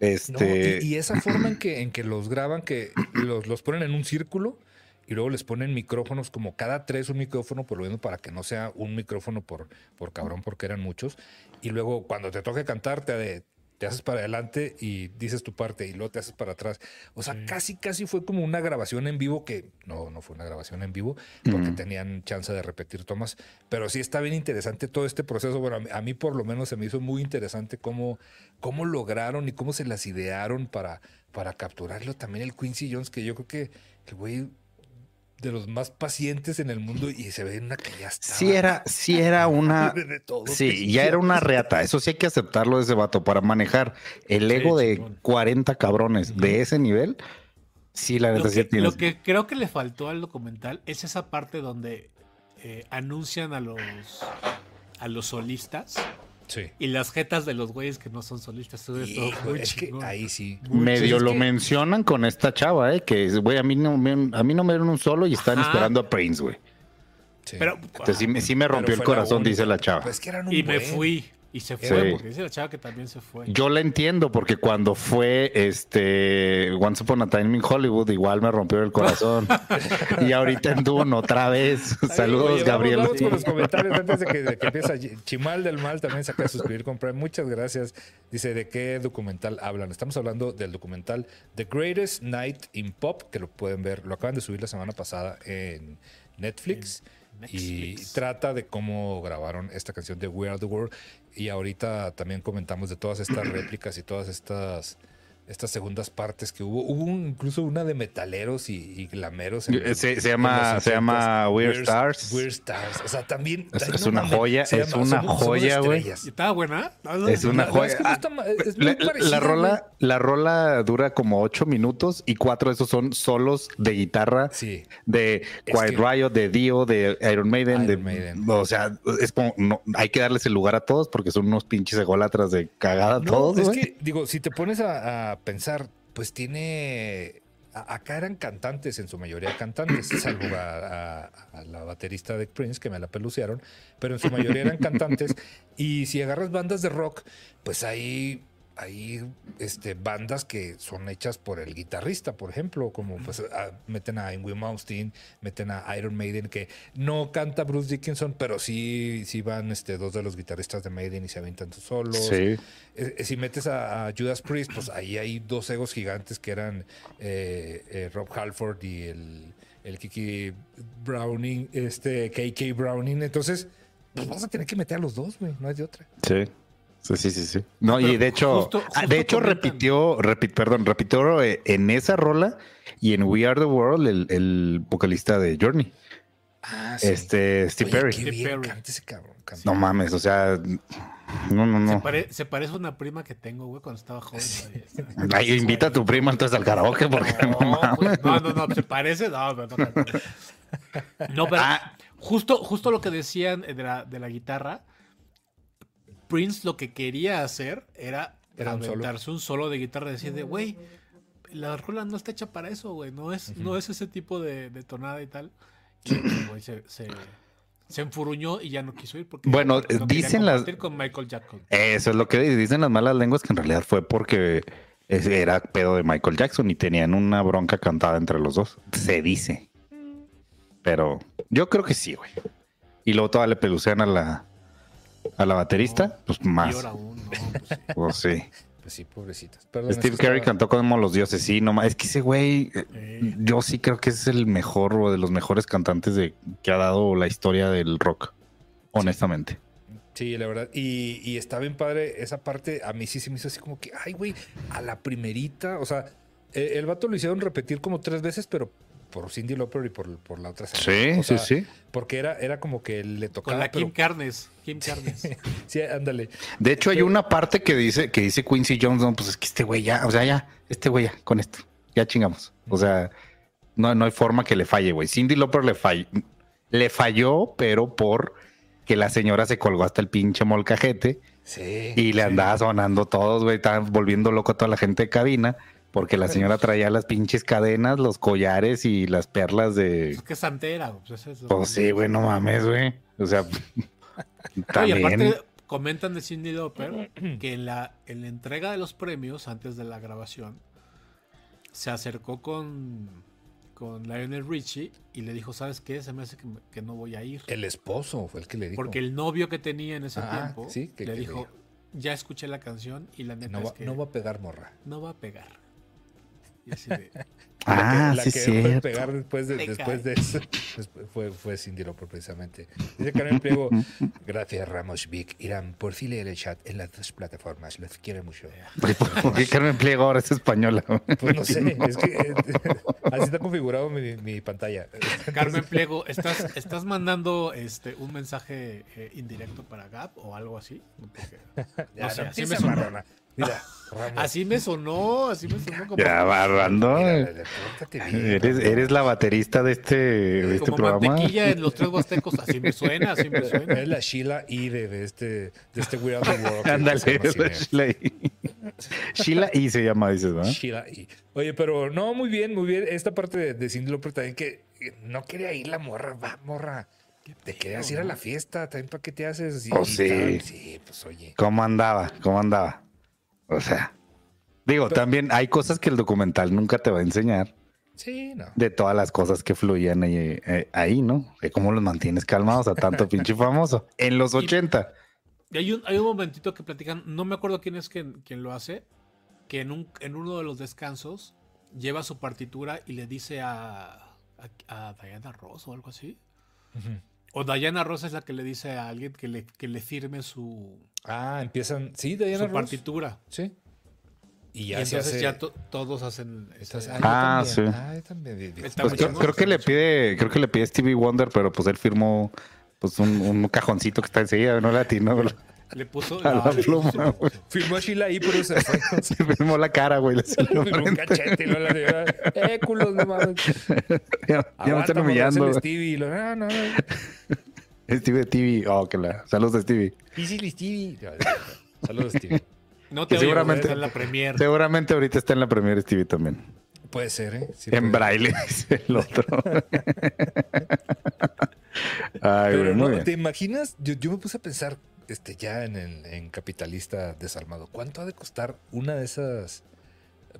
Este... y, esa forma en que, en que los graban, que los, los ponen en un círculo y luego les ponen micrófonos como cada tres un micrófono, por lo menos para que no sea un micrófono por, por cabrón, porque eran muchos. Y luego cuando te toque cantar, te, te haces para adelante y dices tu parte y luego te haces para atrás. O sea, casi, casi fue como una grabación en vivo que no, no fue una grabación en vivo porque tenían chance de repetir tomas. Pero sí está bien interesante todo este proceso. Bueno, a mí, por lo menos se me hizo muy interesante cómo, cómo lograron y cómo se las idearon para, para capturarlo. También el Quincy Jones, que yo creo que el güey de los más pacientes en el mundo y se ve una que ya estaba. Sí era, sí era una. sí, ya era una reata. Eso sí hay que aceptarlo de ese vato para manejar el ego de 40 cabrones de ese nivel. Sí, la necesidad tiene. Lo que creo que le faltó al documental es esa parte donde eh, anuncian a los a los solistas y las jetas de los güeyes que no son solistas. es que ahí sí. Medio lo mencionan con esta chava, ¿eh? Que, güey, a mí no me, a mí no me dieron un solo y están esperando a Prince, güey. Pero, sí, me rompió el corazón, dice la chava. Pues y me fui. Y se fue, porque dice la chava que también se fue. Yo la entiendo, porque cuando fue este Once Upon a Time in Hollywood, igual me rompió el corazón. y ahorita en Dune otra vez. Saludos, Gabriel. Vamos, con los comentarios antes de que, empiece. Chimal del Mal también se acaba de suscribir con Muchas gracias. Dice, ¿de qué documental hablan? Estamos hablando del documental The Greatest Night in Pop, que lo pueden ver, lo acaban de subir la semana pasada en Netflix. Y trata de cómo grabaron esta canción de We Are the World. Y ahorita también comentamos de todas estas réplicas y todas estas estas segundas partes que hubo. Hubo incluso una de metaleros y, glameros. se, llama, se llama Weird, Stars. Weird Stars. O sea, también. Es, una joya, es una joya, güey. ¿Estaba buena? es una joya. la, rola, la rola dura como ocho minutos y cuatro de esos son solos de guitarra de Quiet Riot, de Dio, de Iron Maiden. de, O sea, es como, no, hay que darles el lugar a todos porque son unos pinches ególatras de cagada todos. Es que, digo, si te pones a pensar, pues tiene acá eran cantantes, en su mayoría cantantes, salvo a, la baterista de Prince, que me la pelucearon, pero en su mayoría eran cantantes. Y si agarras bandas de rock, pues ahí hay este, bandas que son hechas por el guitarrista, por ejemplo, como pues meten a Ingrid Malmsteen, meten a Iron Maiden, que no canta Bruce Dickinson, pero sí, sí van este, dos de los guitarristas de Maiden y se avientan sus solos. Sí. Eh, eh, si metes a, Judas Priest, pues ahí hay dos egos gigantes que eran eh, Rob Halford y el, el Kiki Browning, este KK Browning. Entonces, pues vamos a tener que meter a los dos, güey, no hay de otra. Sí. Sí, sí, sí, sí. No, y de hecho, ah, de hecho repitió, perdón, repitió eh, en esa rola y en We Are the World el, vocalista de Journey. Ah, sí. Este, Steve Perry. no mames, o sea, no, no, no. Se, parece a una prima que tengo, güey, cuando estaba joven. Ay, invita a tu prima entonces al karaoke porque no, no pues, No, no, no, se parece, no, no, no. No, pero ah. justo, justo lo que decían de la, de la guitarra Prince lo que quería hacer era, era aventarse un solo. de guitarra y decir de, güey, la rola no está hecha para eso, güey. No es, no es ese tipo de, tonada y tal. Y se, se, enfuruñó y ya no quiso ir porque bueno, dicen las con Michael Jackson. Eso es lo que dicen las malas lenguas que en realidad fue porque era pedo de Michael Jackson y tenían una bronca cantada entre los dos. Se dice. Pero yo creo que sí, güey. Y luego todavía le pelucean a la a la baterista, pues más. Pues, sí. Pues sí, pobrecitas. Steve Carey cantó como los dioses, sí, no Es que ese güey, eh, yo sí creo que es el mejor o de los mejores cantantes de, que ha dado la historia del rock, honestamente. Sí, la verdad. Y, y, está bien padre esa parte. A mí sí se me hizo así como que, ay, güey, a la primerita. O sea, e, el vato lo hicieron repetir como tres veces, pero por Cindy Lauper y por, por la otra Sí, sí, sí. Porque era, era como que le tocaba. Con la Kim Carnes. Kim Carnes. sí, ándale. De hecho, hay una parte que dice, que dice Quincy Jones, no, pues es que este güey ya, o sea, ya, este güey ya, con esto, ya chingamos. O sea, no, no hay forma que le falle, güey. Cindy Lauper le falló, le falló, pero por que la señora se colgó hasta el pinche molcajete. Sí. Y le andaba sonando todos, güey. Estaban volviendo loco a toda la gente de cabina. Porque la señora traía las pinches cadenas, los collares y las perlas de. Es que santera, pues, pues sí, güey, no mames, güey. O sea. también. Y aparte, comentan de Cindy Lauper que en la, en la entrega de los premios, antes de la grabación, se acercó con con Lionel Richie y le dijo, ¿sabes qué? Se me hace que, no voy a ir. El esposo fue el que le dijo. Porque el novio que tenía en ese ah, tiempo le dijo, ya escuché la canción y la neta no va, que no va a pegar morra. No va a pegar. Y así de, Ah, la que, sí, la que pegar después de, después de eso fue, fue Cindy Lauper precisamente. Dice Carmen Pliego, gracias Ramos Vic. Irán, por fin leer el chat en las dos plataformas. Los quiero mucho. ¿Por qué Carmen Pliego ahora es española? Pues no sé, es que así está configurado mi, mi pantalla. Carmen Pliego, ¿estás, estás mandando este, un mensaje eh, indirecto para Gap o algo así? no sé, así me suena. Mira, Así me sonó, así me sonó como. Ya, barrando. Eres, eres la baterista de este, de este como mantequilla en los tres huastecos, así me suena, así me suena. Es la Sheila I de, este, de este We Are the World. Ándale, es la Sheila I. Sheila I se llama, dices, ¿no? Sheila I. Oye, pero no, muy bien, muy bien. Esta parte de, de Cindy Lauper también que no quería ir la morra, va, morra. Te querías ir a la fiesta, también para qué te haces. oh, sí. Sí, pues oye. ¿Cómo andaba? ¿Cómo andaba? O sea, digo, también hay cosas que el documental nunca te va a enseñar. Sí, no. De todas las cosas que fluían ahí, eh, ahí ¿no? De cómo los mantienes calmados a tanto pinche famoso. En los 80. Y hay un, hay un momentito que platican, no me acuerdo quién es quien, lo hace, que en, un, en uno de los descansos lleva su partitura y le dice a, a, Diana Ross o algo así. O Diana Ross es la que le dice a alguien que le, que le firme su. Ah, empiezan. Sí, Diana su partitura. Sí. Y ya, entonces ya todos hacen. ah, sí. Ah, también. Pues creo, que le pide, creo que le pide Stevie Wonder, pero pues él firmó pues un, un cajoncito que está enseguida, no latino. Le puso a la pluma, Firmó a Sheila ahí, pero se Se firmó la cara, güey. Le firmó un cachete lo la Eh, culos, no mames. Ya, ya me están humillando. Stevie. Lo, no, no. Stevie TV. Oh, que la. Saludos, Stevie. Easy Stevie. Saludos, Stevie. No te seguramente, en la premier. Seguramente ahorita está en la premier Stevie también. Puede ser, ¿eh? en braille, dice el otro. Ay, Pero muy ¿Te imaginas? Yo, yo, me puse a pensar este, ya en, el, en Capitalista Desarmado, ¿cuánto ha de costar una de esas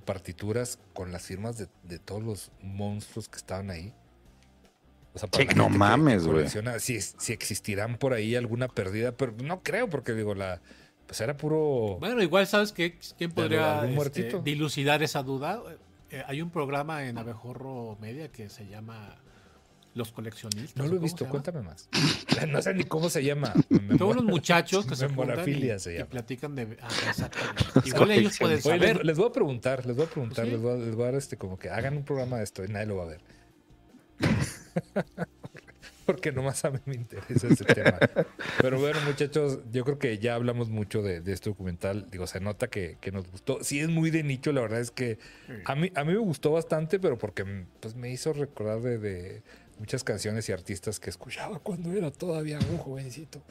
partituras con las firmas de, de todos los monstruos que estaban ahí? O sea, no mames, güey. Si, si existirán por ahí alguna pérdida, pero no creo, porque digo, la pues era puro. Bueno, igual sabes que quién podría este, dilucidar esa duda. Eh, hay un programa en Abejorro Media que se llama Los coleccionistas. No lo he visto, cuéntame más. no sé ni cómo se llama. Todos los muchachos que se juntan y, platican de. Ah, exactamente. Igual ellos pueden saber. Les, voy a preguntar, les voy a preguntar, les, voy a, les voy a dar este como que hagan un programa de esto y nadie lo va a ver. porque nomás a mí me interesa ese tema. Pero bueno, muchachos, yo creo que ya hablamos mucho de, este documental. Digo, se nota que, nos gustó. Sí, es muy de nicho, la verdad es que a mí, a mí me gustó bastante, pero porque pues, me hizo recordar de, muchas canciones y artistas que escuchaba cuando era todavía un jovencito.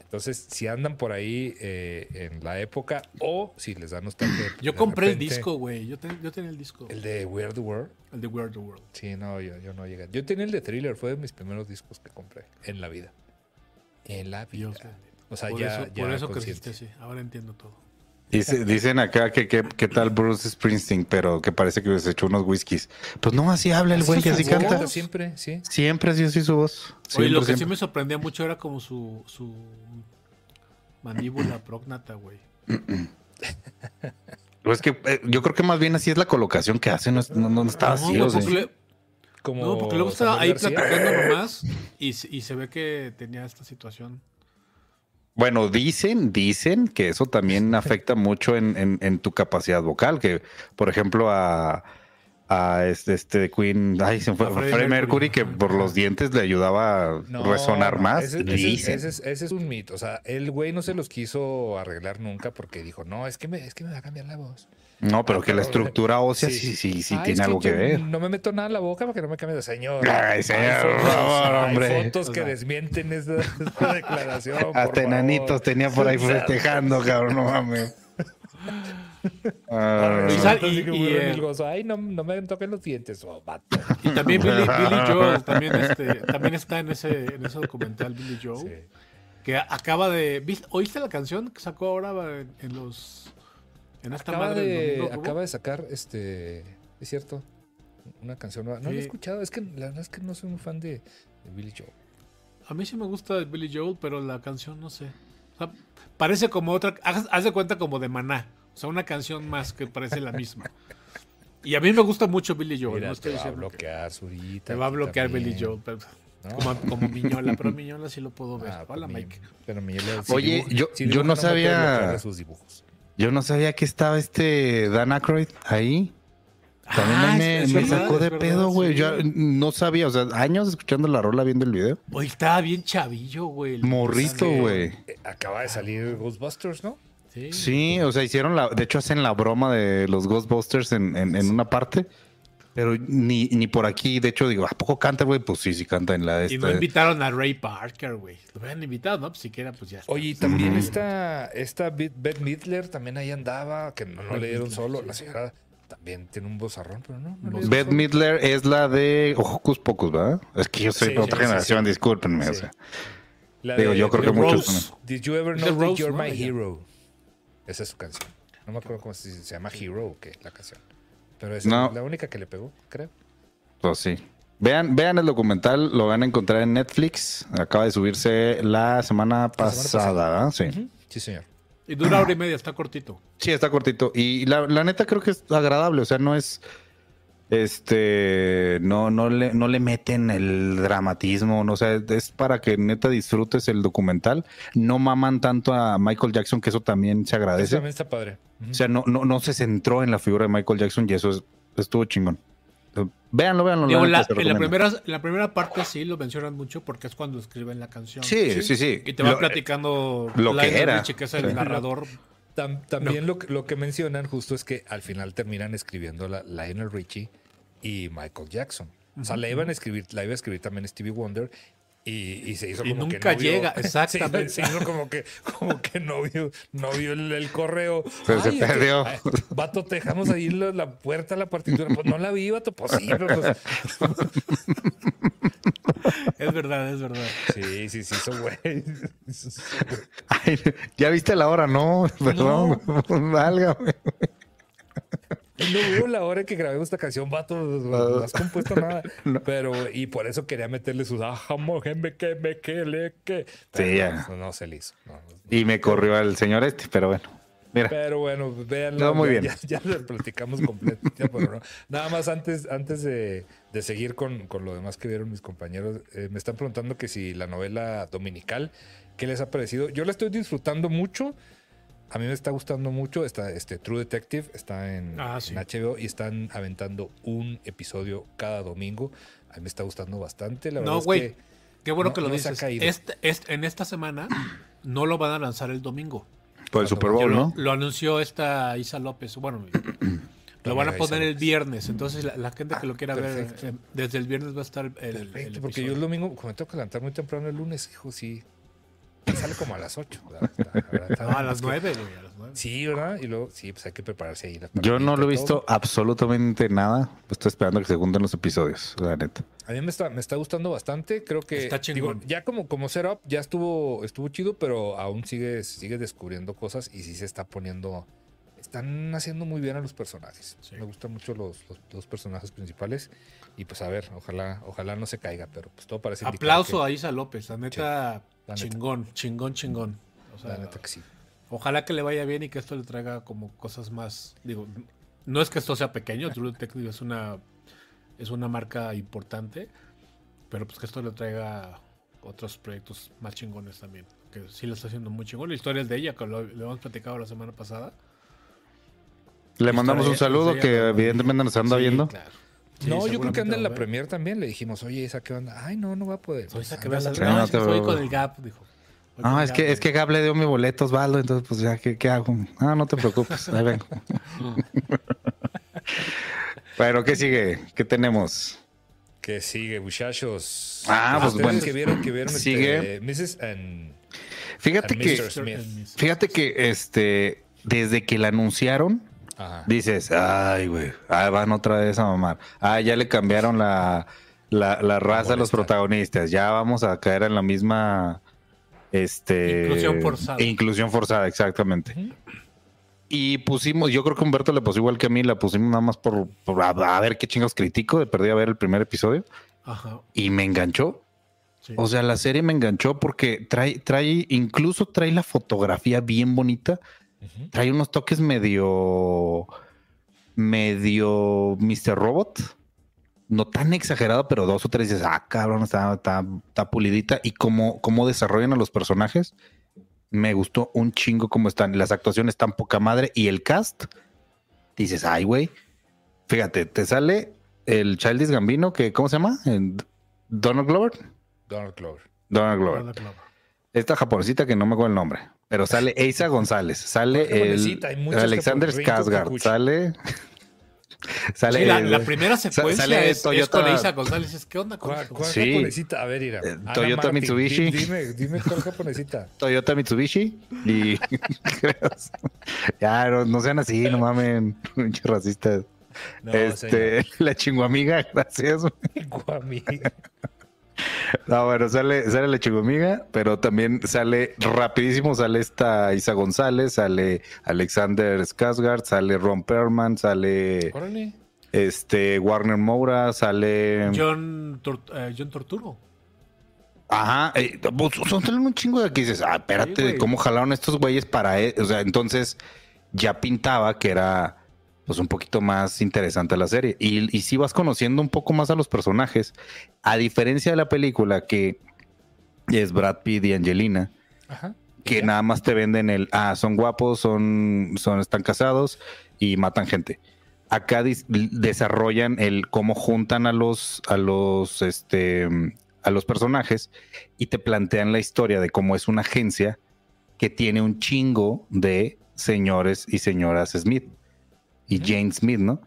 Entonces, si andan por ahí eh, en la época o si les da nostalgia. Yo compré el disco, güey. Yo, yo, tenía el disco. ¿El de Weird the World? El de Weird the World. Sí, no, yo, yo no llegué. Yo tenía el de Thriller. Fue de mis primeros discos que compré en la vida. En la vida. o sea, ya. Eso, por eso creciste sí. Ahora entiendo todo. Dicen acá que qué tal Bruce Springsteen, pero que parece que se echó unos whiskies. Pues no, así habla el güey, así canta. Siempre, sí. Siempre así, así su voz. Oye, lo que sí me sorprendía mucho era como su, su Mandíbula prognata, güey. Pues que eh, yo creo que más bien así es la colocación que hace, no, no, está así. No, porque, como no, porque luego estaba ahí platicando nomás y, y, se ve que tenía esta situación. Bueno, dicen, dicen que eso también afecta mucho en, en, tu capacidad vocal, que por ejemplo a, a este, este Queen, ay, se fue, Freddie Mercury, que por los dientes le ayudaba a resonar más. Ese, es un mito, o sea, el güey no se los quiso arreglar nunca porque dijo, no, es que me, es que me va a cambiar la voz. No, pero que la estructura ósea sí, sí, sí, tiene algo que, ver. No me meto nada en la boca para que no me cambie de señor. Ay, señor, hombre. Hay fotos que desmienten esa, declaración. Hasta enanitos tenía por ahí festejando, cabrón, no mames. Ah, y, y, Ay, no, no, me toquen los dientes, oh, Y también Billy, Billy Joel también, este, también está en ese, en ese documental, Billy Joel. Que acaba de. ¿Oíste la canción que sacó ahora en los acaba, de, acaba de sacar, este, es cierto, una canción nueva. No la he escuchado, es que la verdad es que no soy un fan de, Billy Joel. A mí sí me gusta Billy Joel, pero la canción no sé. parece como otra, haz, de cuenta como de Maná. O sea, una canción más que parece la misma. Y a mí me gusta mucho Billy Joel. no te va a bloquear, Zurita. Te va a bloquear Billy Joel. como, como, Miñola, pero Miñola sí lo puedo ver. Ah, Hola, Mike. Pero Oye, yo, yo no sabía. sus dibujos. Yo no sabía que estaba este Dan Aykroyd ahí. También ah, me, sacó de pedo, güey. Yo no sabía, o sea, años escuchando la rola, viendo el video. Oye, estaba bien chavillo, güey. Morrito, güey. Eh, acaba de salir Ghostbusters, ¿no? Sí. sí, o sea, hicieron la. De hecho, hacen la broma de los Ghostbusters en, en una parte. Pero ni, ni por aquí, de hecho, digo, ¿a poco canta, güey? Pues sí, sí canta en la de Y no invitaron a Ray Parker, güey. Lo hubieran invitado, ¿no? Pues siquiera, pues ya está. Oye, también esta, esta Beth Midler también ahí andaba, que no, le dieron solo. La señora también tiene un vozarrón, pero no. Beth Midler es la de Ojos Pocos, ¿verdad? Es que yo soy de otra generación, discúlpenme. O sea. digo, yo creo que muchos. Did you ever know that you're my hero? Esa es su canción. No me acuerdo cómo se, se llama Hero o qué, la canción. Pero es la única que le pegó, creo. Pues sí. Vean, vean el documental, lo van a encontrar en Netflix. Acaba de subirse la semana pasada, Sí. Sí, señor. Y dura hora y media, está cortito. Sí, está cortito. Y la, neta creo que es agradable, o sea, no es. Este. No, no, le, no le meten el dramatismo, no, o sea, es para que neta disfrutes el documental. No maman tanto a Michael Jackson, que eso también se agradece. Eso también está padre. O sea, no, no, no se centró en la figura de Michael Jackson y eso estuvo chingón. Véanlo, véanlo. en, la primera, la primera parte sí lo mencionan mucho porque es cuando escriben la canción. Sí, sí, sí. Y te va platicando lo que era. que es el narrador. también lo, lo, que mencionan justo es que al final terminan escribiendo la Lionel Richie y Michael Jackson. O sea, la iban a escribir, la iba a escribir también Stevie Wonder y, se hizo como nunca que no llega, exactamente. se, hizo como que, como que no vio, no vio el, correo. Pero se perdió. vato, te dejamos ahí la, la, puerta, la partitura. Pues no la vi, vato, pues sí, pues. Es verdad, es verdad. Sí, sí, sí, eso güey. ya viste la hora, no, perdón, no. válgame. No veo la hora que grabé esta canción, vato. No has compuesto nada. Pero, y por eso quería meterle sus ah, me que me que le que. Sí, ya. No, se le hizo. y me corrió al señor este, pero bueno. Mira. Pero bueno, véanlo. muy bien. Ya, lo platicamos completo. Nada más antes, antes de, de seguir con, con, lo demás que vieron mis compañeros, eh, me están preguntando que si la novela dominical, ¿qué les ha parecido? Yo la estoy disfrutando mucho. A mí me está gustando mucho. Está este True Detective, está en, HBO ah, y están aventando un episodio cada domingo. A mí me está gustando bastante. La no, güey. Qué bueno que lo dices. Este, este, en esta semana no lo van a lanzar el domingo. Por el Super Bowl, ¿no? Lo, anunció esta Isa López. Bueno, lo van a poner el viernes. Entonces, la, gente que lo quiera ver, eh, desde el viernes va a estar el, porque yo el domingo, como me tengo que levantar muy temprano el lunes, hijo, sí Sale como a las 8. a las 9, güey. Sí, ¿verdad? Y luego, sí, pues hay que prepararse ahí. Yo no lo he visto absolutamente nada. Estoy esperando que se junten los episodios, la neta. A mí me está, me está gustando bastante. Creo que. Está chingón. ya como, como setup, ya estuvo, estuvo chido, pero aún sigue, sigue descubriendo cosas y sí se está poniendo. Están haciendo muy bien a los personajes. Me gustan mucho los, dos personajes principales. Y pues a ver, ojalá, ojalá no se caiga, pero pues todo parece. Aplauso a Isa López, la neta chingón, chingón, chingón. la neta que sí. Ojalá que le vaya bien y que esto le traiga como cosas más. Digo, no es que esto sea pequeño, True Detective es una, es una marca importante, pero pues que esto le traiga otros proyectos más chingones también. Que sí lo está haciendo muy chingón. La historia es de ella, que lo, hemos platicado la semana pasada. Le mandamos un saludo que evidentemente nos anda viendo. No, yo creo que anda en la premier también. Le dijimos, oye, ¿esa qué onda? Ay, no, no va a poder. Soy esa que va a no, estoy con el Gap, dijo. No, es que, es que Gab le dio mi boleto Osvaldo, entonces pues ya, ¿qué, qué hago? Ah, no te preocupes, ahí vengo. Pero, ¿qué sigue? ¿Qué tenemos? ¿Qué sigue, muchachos? Ah, pues bueno. que vieron, que vieron sigue. Este, Mrs. and, fíjate que, fíjate que este, desde que la anunciaron, dices, ay, güey, ah, van otra vez a mamar. Ah, ya le cambiaron la, la, la raza a los protagonistas. Ya vamos a caer en la misma este, inclusión forzada. Inclusión forzada, exactamente. Y pusimos, yo creo que Humberto le puso igual que a mí, la pusimos nada más por, a, ver qué chingos critico, de perdí a ver el primer episodio. Ajá. Y me enganchó. O sea, la serie me enganchó porque trae, trae, incluso trae la fotografía bien bonita. Trae unos toques medio, medio Mr. Robot no tan exagerado, pero dos o tres dices, ah, cabrón, está, está, pulidita. Y cómo, cómo desarrollan a los personajes, me gustó un chingo cómo están. Las actuaciones están poca madre y el cast, dices, ay, güey. Fíjate, te sale el Childish Gambino, que, ¿cómo se llama? Donald Glover. Donald Glover. Donald Glover. Esta japonesita que no me acuerdo el nombre. Pero sale Eisa González, sale el Alexander Skarsgård, sale Sale la, primera secuencia es, Toyota, con Isa González. ¿Qué onda con ¿Cuál, cuál japonesita? A ver, Ira. Eh, Toyota Mitsubishi. Dime, dime cuál japonesita. Toyota Mitsubishi. Y. ya, no, sean así, no mamen. Muchos racistas. este, la chinguamiga, gracias. Chinguamiga. No, bueno, sale, sale la chigomiga, pero también sale rapidísimo, sale esta Isa González, sale Alexander Skarsgård, sale Ron Perlman, sale este Warner Moura, sale John, eh, John Torturo. Ajá, eh, pues, son un chingo de aquí dices, ah, espérate, ¿cómo jalaron estos güeyes para, e-? o sea, entonces ya pintaba que era pues un poquito más interesante la serie. Y, y si vas conociendo un poco más a los personajes, a diferencia de la película que es Brad Pitt y Angelina, que nada más te venden el, ah, son guapos, son, son, están casados y matan gente. Acá desarrollan el cómo juntan a los, a los, este, a los personajes y te plantean la historia de cómo es una agencia que tiene un chingo de señores y señoras Smith y Jane Smith, ¿no?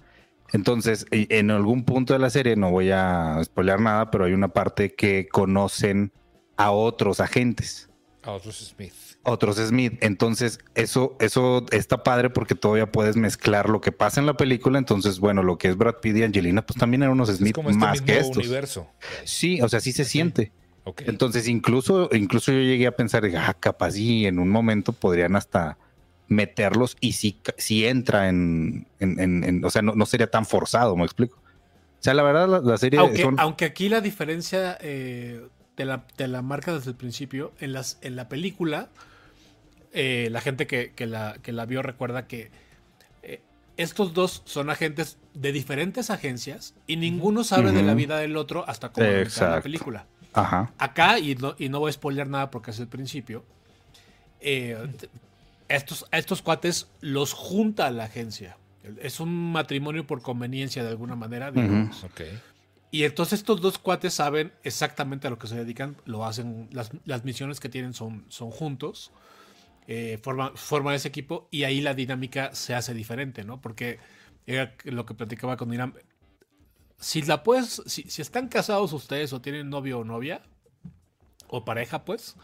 Entonces, en algún punto de la serie, no voy a spoiler nada, pero hay una parte que conocen a otros agentes. A otros Smith. Otros Smith. Entonces, eso, eso está padre porque todavía puedes mezclar lo que pasa en la película. Entonces, bueno, lo que es Brad Pitt y Angelina, pues también eran unos Smith este más que estos. universo. Sí, o sea, sí se siente. Entonces, incluso, incluso yo llegué a pensar, ah, capaz y en un momento podrían hasta meterlos y si, si entra en, o sea, no, sería tan forzado, me explico. O sea, la verdad, la, serie... Aunque, aquí la diferencia eh, de, la, de, la, marca desde el principio, en, las, en la película, eh, la gente que, la, que la vio recuerda que eh, estos dos son agentes de diferentes agencias y ninguno sabe de la vida del otro hasta comenzar la película. Acá, y no, y no voy a spoiler nada porque es el principio, estos, estos cuates los junta la agencia. Es un matrimonio por conveniencia de alguna manera, digamos. Y entonces estos dos cuates saben exactamente a lo que se dedican, lo hacen, las, misiones que tienen son, son juntos, eh, forman, ese equipo y ahí la dinámica se hace diferente, ¿no? Porque era lo que platicaba con Irán. Si la puedes, si, si están casados ustedes o tienen novio o novia, o pareja, pues,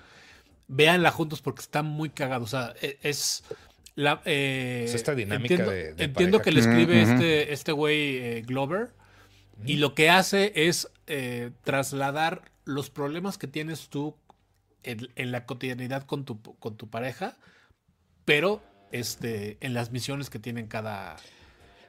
véanla juntos porque están muy cagados. O sea, e, es. La, eh, esta dinámica entiendo, de, entiendo que le escribe este, este güey eh, Glover y lo que hace es eh, trasladar los problemas que tienes tú en, la cotidianidad con tu, con tu pareja, pero este, en las misiones que tienen cada,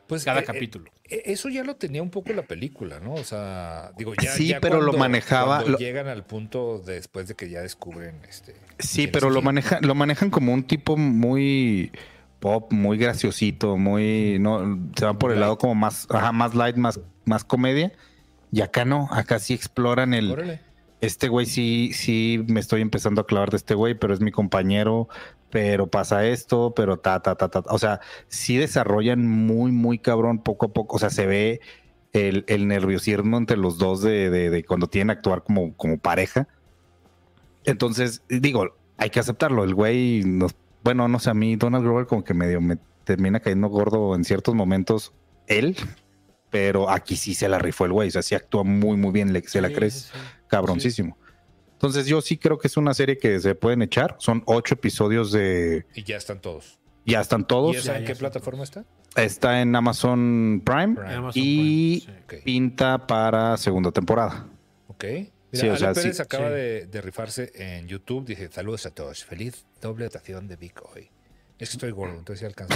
pues, cada capítulo. eso ya lo tenía un poco la película, ¿no? O sea, digo, ya. Sí, pero lo manejaba. Llegan al punto después de que ya descubren este. Sí, pero lo, maneja, lo manejan como un tipo muy pop, muy graciosito, muy. no Se van por el lado como más, ajá, más light, más, más comedia. Y acá no, acá sí exploran el. Este güey sí, sí me estoy empezando a clavar de este güey, pero es mi compañero, pero pasa esto, pero ta, ta, ta, ta. O sea, sí desarrollan muy, muy cabrón poco a poco. O sea, se ve el, el nerviosismo entre los dos de, de, cuando tienen que actuar como, como pareja. Entonces, digo, hay que aceptarlo. El güey, bueno, no sé, a mí Donald Glover como que medio me termina cayendo gordo en ciertos momentos él, pero aquí sí se la rifó el güey, o sea, sí actúa muy, muy bien, se la crees cabroncísimo. Entonces yo sí creo que es una serie que se pueden echar, son ocho episodios de... Y ya están todos. Ya están todos. ¿Y esa en qué plataforma está? Está en Amazon Prime, y pinta para segunda temporada. Ok. Mira, sí, Pérez acaba de, rifarse en YouTube. Dice, saludos a todos. Feliz doble dotación de Vic hoy. Es que estoy gordo, entonces sí alcanzo.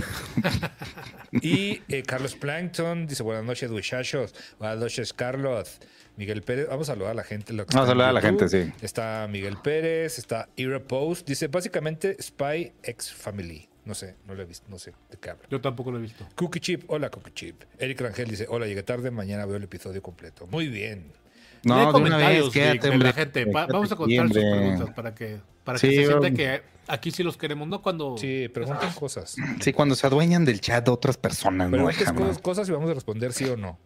y eh, Carlos Plankton dice, buenas noches, muchachos. Buenas noches, Carlos. Miguel Pérez, vamos a saludar a la gente. vamos a saludar a la gente, sí. Está Miguel Pérez, está Ira Post. Dice, básicamente, Spy X Family. No sé, no lo he visto, no sé de qué habla. Yo tampoco lo he visto. Cookie Chip, hola Cookie Chip. Eric Rangel dice, hola, llegué tarde, mañana veo el episodio completo. Muy bien. No, de la gente. vamos a contar sus preguntas para que, para que se sienta que aquí sí los queremos, no cuando. Sí, preguntan cosas. Sí, cuando se adueñan del chat de otras personas. Pregunten cosas, cosas y vamos a responder sí o no.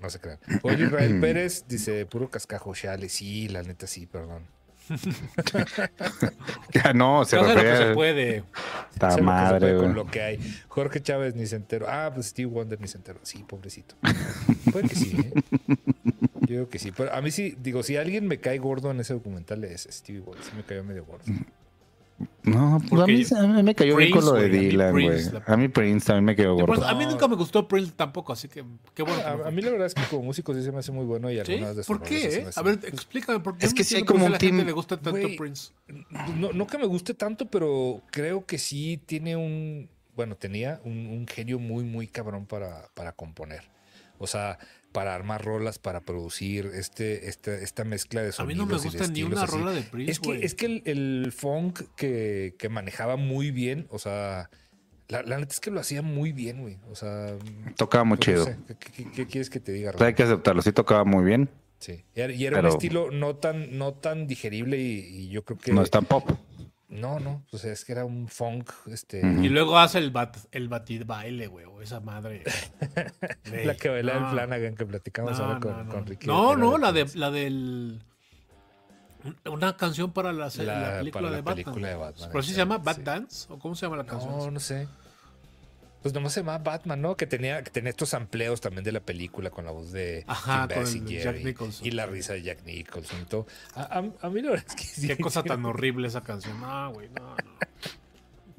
No se crean. Oye, Israel. Pérez dice puro cascajo, chale. Sí, la neta sí, perdón. ya no, se, no lo que se puede. Está madre, con lo que hay. Jorge Chávez ni se enteró. Ah, pues Steve Wonder ni se enteró. Sí, pobrecito. Puede que sí, ¿eh? Yo creo que sí. Pero a mí sí, digo, si alguien me cae gordo en ese documental es Stevie Wonder. Sí me cayó medio gordo. No, pues a mí, a mí, me cayó bien con lo de Dylan, güey. A mí Prince también me quedó gordo. a mí nunca me gustó Prince tampoco, así que qué bueno. A, mí la verdad es que como músico sí se me hace muy bueno y algunas de sus ¿Por qué? A ver, explícame por qué. Es que sí hay como un team... le gusta tanto Prince. No, no que me guste tanto, pero creo que sí tiene un... Bueno, tenía un, un genio muy, muy cabrón para, para componer. O sea, para armar rolas, para producir este, este, esta mezcla de sonidos. A mí no me gusta ni una rola de Prince. Es que, es que el, funk que, manejaba muy bien, o sea, la, neta es que lo hacía muy bien, güey. O sea, tocaba muy chido. ¿qué, quieres que te diga? hay que aceptarlo, sí tocaba muy bien. Sí, y era, un estilo no tan, no tan digerible y, yo creo que. No es tan pop. No, no, pues es que era un funk, este... Y luego hace el bat, el batid baile, güey, esa madre. la que baila el Flanagan que platicamos ahora con, con Ricky. No, no, la de la del una canción para la, la, película, de, Batman. ¿Pero sí se llama Bat Dance? ¿O cómo se llama la canción? No, no sé. Pues nomás se llama Batman, ¿no? Que tenía, que tenía estos amplios también de la película con la voz de Ajá, con Jack Nicholson. Y la risa de Jack Nicholson y todo. A, a, mí la verdad es que sí. Qué cosa tan horrible esa canción. No, güey, no, no.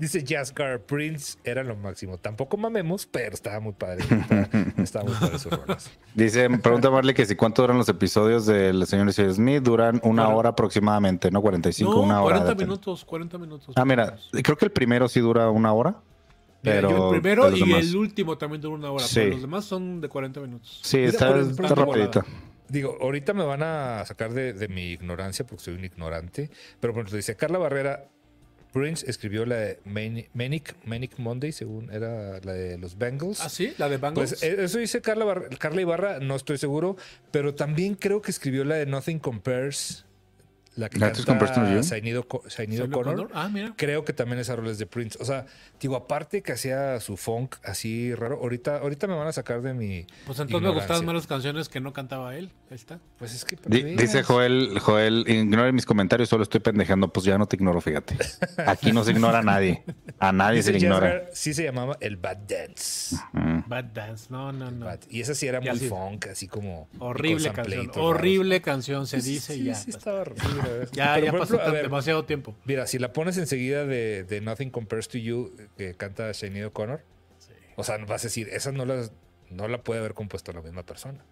Dice Jaskar Prince era lo máximo. Tampoco mamemos, pero estaba muy padre. Estaba, muy padre sus rolas. Dice, pregunta Marley que si cuánto duran los episodios del señor Smith. Duran una hora aproximadamente, ¿no? 45, una hora. 40 minutos, 40 minutos. Ah, mira, creo que el primero sí dura una hora. Pero el primero y el último también dura una hora. Pero los demás son de 40 minutos. Sí, está, rapidito. Digo, ahorita me van a sacar de, mi ignorancia porque soy un ignorante. Pero bueno, dice Carla Barrera, Prince escribió la de Manic, Manic Monday, según era la de los Bengals. Ah, sí, la de Bengals. Pues eh, eso dice Carla, Carla Ibarra, no estoy seguro, pero también creo que escribió la de Nothing Compares la que canta Sainido, Connor. Ah, mira. Creo que también esa rola es de Prince. O sea, digo, aparte que hacía su funk así raro, ahorita, ahorita me van a sacar de mi. Pues entonces me gustaban más las canciones que no cantaba él. Ahí está. Pues es que. dice Joel, Joel, ignore mis comentarios, solo estoy pendejando. Pues ya no te ignoro, fíjate. Aquí no se ignora a nadie. A nadie se le ignora. sí se llamaba el Bad Dance. Bad Dance, no, no, no. Y esa sí era muy funk, así como. Horrible canción. Horrible canción, se dice y ya. Sí, estaba horrible. Ya, ya pasó demasiado tiempo. Mira, si la pones enseguida de, de Nothing Compares to You, que canta Shane O'Connor, o sea, vas a decir, esa no la, no la puede haber compuesto la misma persona.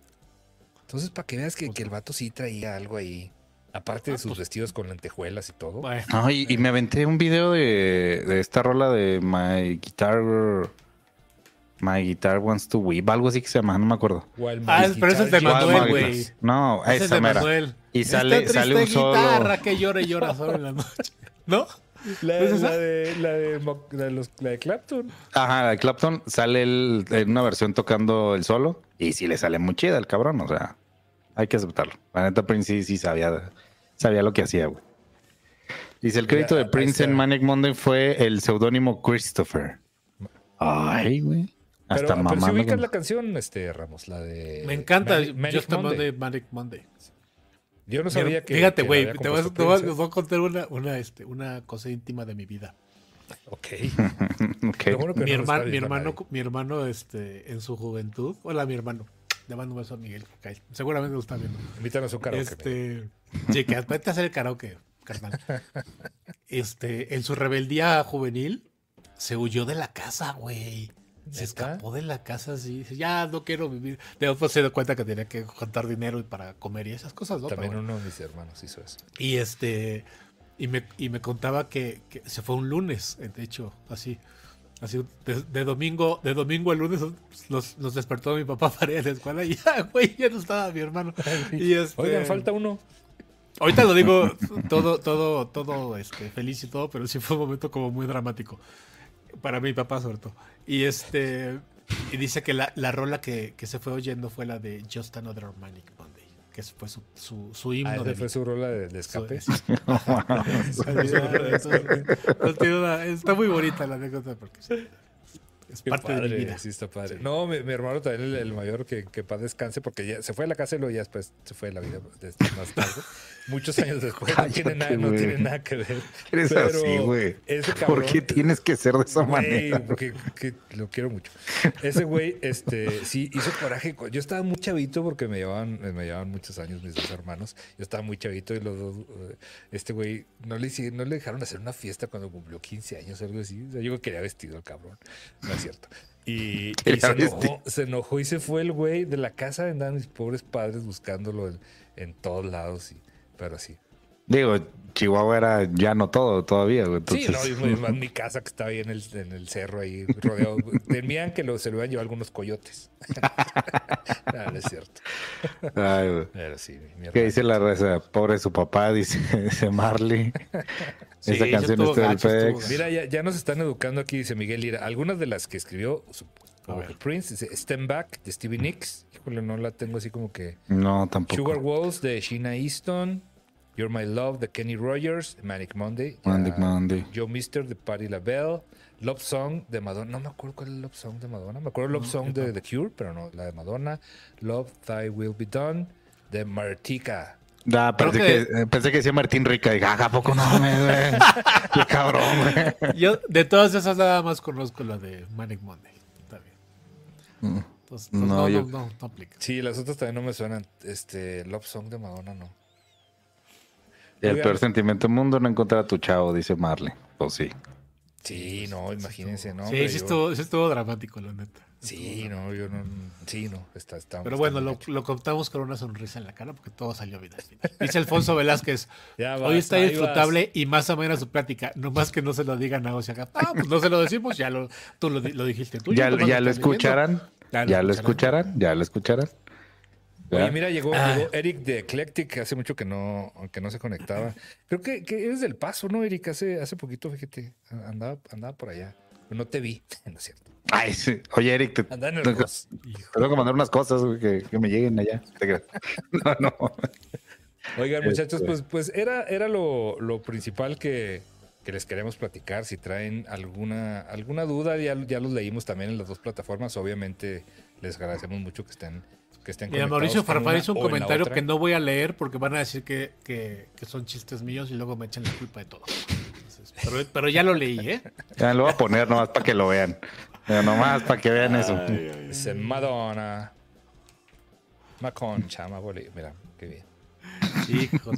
Entonces, para que veas que, que el vato sí traía algo ahí. Aparte de ah, sus pues vestidos con lentejuelas y todo. y, me aventé un video de, de esta rola de My Guitar My Guitar Wants to Weep, algo así que se llama, no me acuerdo. ah, pero ese es de Manuel, güey. No, esa es de Manuel. Y sale, sale un solo. guitarra que llora y llora solo en la noche. ¿No? La, de, la, de, la, de, la, de, Clapton. Ajá, la de Clapton sale el, en una versión tocando el solo y sí le sale muy chida el cabrón, o sea, hay que aceptarlo. La neta Prince sí, sí sabía, sabía lo que hacía, güey. Dice, el crédito de Prince en Manic Monday fue el seudónimo Christopher. Ay, güey. Hasta mamá. Pero si ubicas la canción, este, Ramos, la de... Me encanta Just Monday. Manic Monday. Yo no sabía que... Fíjate, güey, te, voy, a contar una, una, este, una cosa íntima de mi vida. Ok. okay. mi, hermano, mi hermano, mi hermano, este, en su juventud. Hola, mi hermano. Le mando un beso a Miguel. Seguramente lo está viendo. Invítanos a un karaoke. Este, sí, que vete a hacer el karaoke, carnal. Este, en su rebeldía juvenil, se huyó de la casa, güey. Se escapó de la casa así. Ya no quiero vivir. Después se dio cuenta que tenía que contar dinero para comer y esas cosas, ¿no? También uno de mis hermanos hizo eso. Y este. Y me, y me contaba que, se fue un lunes, de hecho, así. Así, de, domingo, de domingo a lunes nos, nos, despertó mi papá para ir a la escuela y ya, güey, ya no estaba mi hermano. Y este, Oigan, falta uno. Ahorita lo digo todo, todo, todo este, feliz y todo, pero sí fue un momento como muy dramático. Para mi papá, sobre todo. Y este. Y dice que la, la rola que, que, se fue oyendo fue la de Just Another Manic Monday. Que fue su, su, su himno. Ah, de fue su rola de, de escape. está muy bonita la anécdota porque es parte de mi vida. Sí, está padre. No, mi, hermano también, el, mayor, que, que para descanse, porque ya se fue a la casa y luego ya después se fue a la vida más tarde. Muchos años después. no, tiene nada, no tiene nada que ver. Eres así, güey. ¿Por qué tienes que ser de esa manera? Porque lo quiero mucho. Ese güey, este, sí, hizo coraje. Yo estaba muy chavito porque me llevaban, me llevaban muchos años mis dos hermanos. Yo estaba muy chavito y los dos, eh, este güey, no le, no le dejaron hacer una fiesta cuando cumplió 15 años o algo así. O sea, yo quería vestido el cabrón cierto. Y, se, enojó, y se fue el güey de la casa. Andaban mis pobres padres buscándolo en, todos lados. Y, pero sí. Digo, Chihuahua era ya no todo todavía. Sí, no, mi casa que estaba ahí en el, en el cerro, ahí rodeado. Temían que lo, se lo iban a llevar algunos coyotes. no, es cierto. Ay, Pero sí, ¿Qué dice la reza? Pobre su papá, dice, dice Marley. Esa canción está del FedEx. Mira, ya, ya, nos están educando aquí, dice Miguel Lira. Algunas de las que escribió Prince, dice Stand Back de Stevie Nicks. Híjole, no la tengo así como que. No, tampoco. Sugar Walls de Sheena Easton. You're My Love de Kenny Rogers, Manic Monday. Manic Monday. Joe Mister de Patti LaBelle. Love Song de Madonna. No me acuerdo cuál es el Love Song de Madonna. Me acuerdo Love Song de The Cure, pero no, la de Madonna. Love Thy Will Be Done de Martika. Da, pensé, que, eh, pensé que decía Martín Rica. Y ¿a poco no me Qué cabrón, güey. Yo de todas esas nada más conozco la de Manic Monday. Está bien. Mm. Entonces, no, no, yo... no, no, aplica. Sí, las otras también no me suenan. Este, Love Song de Madonna, no. El peor sentimiento del mundo no encontrar a tu chavo, dice Marley. Pues sí. Sí, no, imagínense, ¿no? Sí, sí, estuvo, sí estuvo dramático, la neta. Sí, no, yo no. Sí, no, está. está Pero bueno, lo, lo, contamos con una sonrisa en la cara porque todo salió bien. Dice Alfonso Velázquez: Hoy está disfrutable y más o menos su plática. No más que no se lo digan a acá. Ah, pues no se lo decimos, ya lo, tú lo, dijiste tú. Ya, ya lo escucharán. Ya lo escucharán. Ya lo escucharán. Oye, mira, llegó, ah. llegó, Eric de Eclectic, hace mucho que no, que no se conectaba. Creo que, que eres del paso, ¿no, Eric? Hace, hace poquito, fíjate, andaba, andaba por allá. No te vi, no es cierto. Ay, sí. Oye, Eric, te, tengo, que mandar unas cosas que, que, me lleguen allá. no, no. Oigan, muchachos, pues, pues era, era lo, lo principal que, que, les queremos platicar. Si traen alguna, alguna duda, ya, ya los leímos también en las dos plataformas. Obviamente, les agradecemos mucho que estén que estén Mira, Mauricio Farfán hizo un comentario que no voy a leer porque van a decir que, que, que, son chistes míos y luego me echan la culpa de todo. pero, pero, ya lo leí, ¿eh? Ya lo voy a poner nomás para que lo vean. nomás para que vean eso. Dice Madonna. Maconcha, Mira, qué bien. Hijos,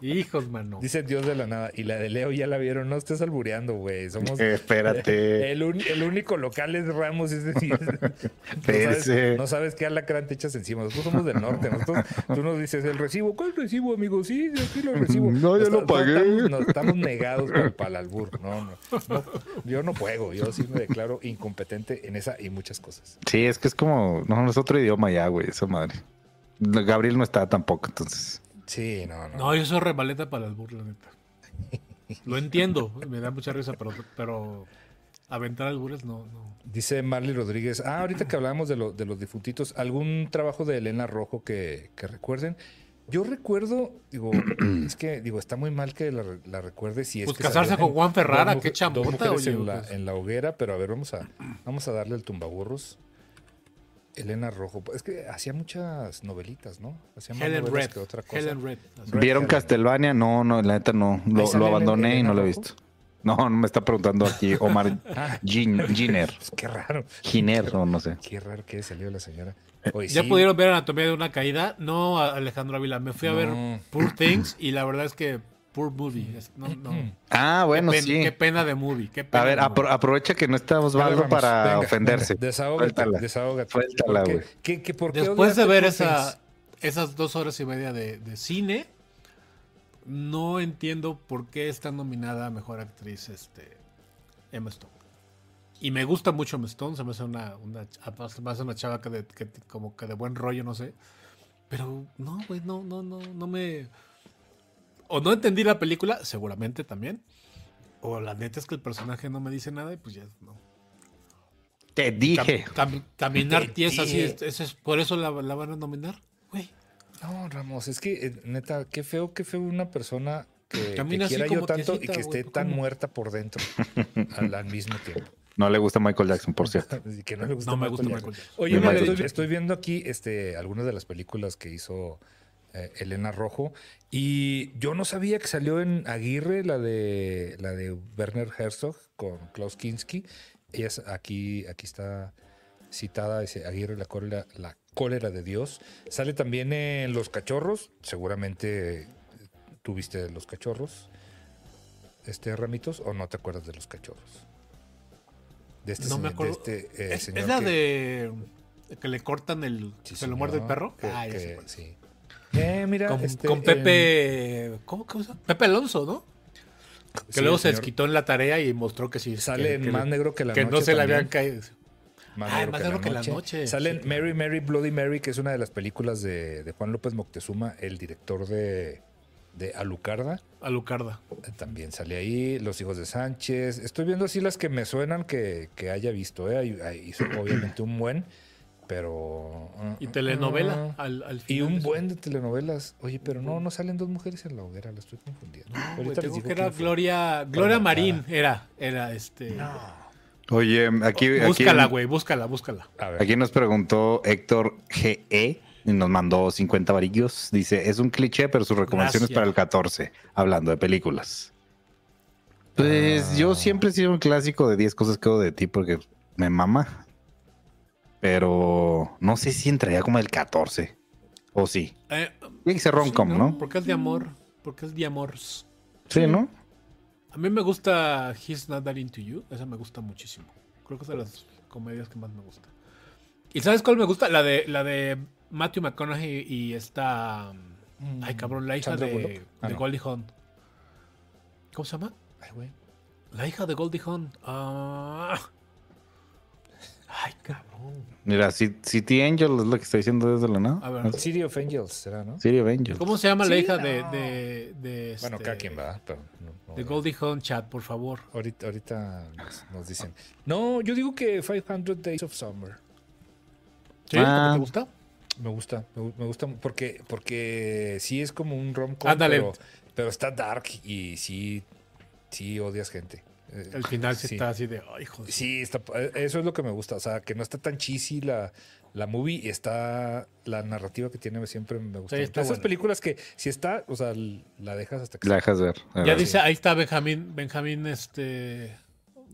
hijos, mano. Dice Dios de la nada. Y la de Leo ya la vieron. No estés albureando, güey. Somos. espérate. El, único local es Ramos. Es decir, no, sabes, no sabes qué alacrán te echas encima. Nosotros somos del norte. Nosotros, tú nos dices el recibo. ¿Cuál recibo, amigo? Sí, aquí lo recibo. No, yo lo pagué. Estamos, estamos, negados para el albur. No, no, Yo no juego. Yo sí me declaro incompetente en esa y muchas cosas. Sí, es que es como. No, es otro idioma ya, güey. Esa madre. Gabriel no está tampoco, entonces. Sí, no, no. No, yo soy remaleta para las burlas, neta. Lo entiendo, me da mucha risa, pero, pero aventar albures no, no. Dice Marley Rodríguez, ah, ahorita que hablábamos de, de los difuntitos, ¿algún trabajo de Elena Rojo que, recuerden? Yo recuerdo, digo, es que digo, está muy mal que la, la recuerde si es pues que casarse con Juan Ferrara, qué chambota, oye, en, la, en la hoguera, pero a ver, vamos a, vamos a darle el tumbaburros. Elena Rojo, es que hacía muchas novelitas, ¿no? Hacía más Helen novelas Red. que otra cosa. Helen Red. ¿Vieron Castlevania? No, no, la neta no. Lo, abandoné y no lo he visto. No, no me está preguntando aquí Omar Gin- Giner. Pues qué raro. Giner, o no sé. Qué raro que salió la señora. Oye, ¿Ya sí, pudieron ver Anatomía de una caída? No, Alejandro Ávila. Me fui a ver. Poor Things y la verdad es que Poor Movie. No, no. Ah, bueno, qué, pen- sí. qué pena de movie. Qué pena A ver, apro- aprovecha que no Osvaldo vamos, para venga, ofenderse. venga, desahógate, Suéltala. desahógate. Suéltala, ¿Por qué? güey. ¿Qué- qué- por qué Después de ver esa, esas dos horas y media de, de cine, no entiendo por qué está nominada a Mejor Actriz este, Emma Stone. Y me gusta mucho Emma Stone, se me hace una, una, se me hace una chava que, de, que como que de buen rollo, no sé. Pero no, güey, no, no, no, no me... O no entendí la película, seguramente también. O la neta es que el personaje no me dice nada y pues ya no. Te dije. Cam- cam- caminar Te tiesa así, dije. es, es- es- por eso la, la van a nominar. Güey, No, Ramos, es que eh, neta, qué feo, qué feo una persona que, que Camina así quiera yo tanto y que esté tan ¿cómo? muerta por dentro al, al mismo tiempo. No le gusta Michael Jackson, por cierto. Y que no le gusta No me Michael gusta Jackson. Michael Jackson. Oye, Me Michael estoy, Jackson. estoy viendo aquí este, algunas de las películas que hizo eh, Elena Rojo y yo no sabía que salió en Aguirre la de la de Werner Herzog con Klaus Kinski. Ella es- aquí aquí está citada dice Aguirre la cólera la cólera de Dios. Sale también en Los Cachorros, seguramente tuviste Los Cachorros. Este Ramitos o no te acuerdas de Los Cachorros? De este No me acuerdo. de este, eh, ¿Es, señor es la que- de que le cortan el. Sí, se lo muerde el perro? que- ah, que- sí. Eh, mira, Con, este, con Pepe. ¿Cómo que usa? Pepe Alonso, ¿no? Que sí, luego se desquitó en la tarea y mostró que sí. Sale que, en que Más Negro que la que Noche. no se le habían caído. Más Ah, negro, Más que, negro la que la noche. Sale sí, Mary, Mary, Bloody Mary, que es una de las películas de, de Juan López Moctezuma, el director de, de Alucarda. A Lucarda. Eh, También sale ahí. Los hijos de Sánchez. Estoy viendo así las que me suenan que, que haya visto. ¿eh? Hizo obviamente un buen, pero. Y telenovela Ah. al, al Y un de buen de telenovelas. Oye, pero no, no salen dos mujeres en la hoguera, la estoy confundiendo. No, güey, Ahorita les digo que era. Gloria, Gloria Marín. Era, era este. Oye, aquí, aquí, búscala, güey, búscala, búscala. A ver. aquí nos preguntó Héctor GE y nos mandó 50 varillos. Dice, es un cliché, pero su recomendación es para el 14, hablando de películas. Pues yo siempre he sido un clásico de 10 cosas que odio de ti porque me mama. Pero no sé si entraría como el 14. O sí. Eh, Tiene que ser rom-com, sí, ¿no? Porque es de amor. Porque es de amor. Sí, ¿no? A mí me gusta He's Not That Into You. Esa me gusta muchísimo. Creo que es de las comedias que más me gusta. ¿Y sabes cuál me gusta? La de, la de Matthew McConaughey y esta. Ay, cabrón, la hija de. Ah, de no. Goldie Hawn. ¿Cómo se llama? Ay, güey. La hija de Goldie Hawn. Ah. Ay, cabrón. Mira, Ci- City Angel es lo que está diciendo desde la nada. A ver. City of Angels, ¿será, no? City of Angels. ¿Cómo se llama la hija no. de, de, de Bueno, este, cada quien va, pero no- no De. Goldie Hawn chat, por favor. Ahorita, ahorita nos, nos dicen. No, yo digo que 500 Days of Summer. ¿Sí? Ah. ¿Te gusta? Me gusta, me, me gusta porque, porque sí es como un rom-com, Ándale. pero, pero está dark y sí, sí odias gente. Eh, El final sí, sí. está así de. Ay, joder. Sí, está, eh, eso es lo que me gusta. O sea, que no está tan cheesy la, la movie y está la narrativa que tiene siempre me gusta. Sí, Esas películas que si está, o sea, la dejas hasta que La dejas ver. Ya ver. dice, ahí está Benjamín, Benjamín, este.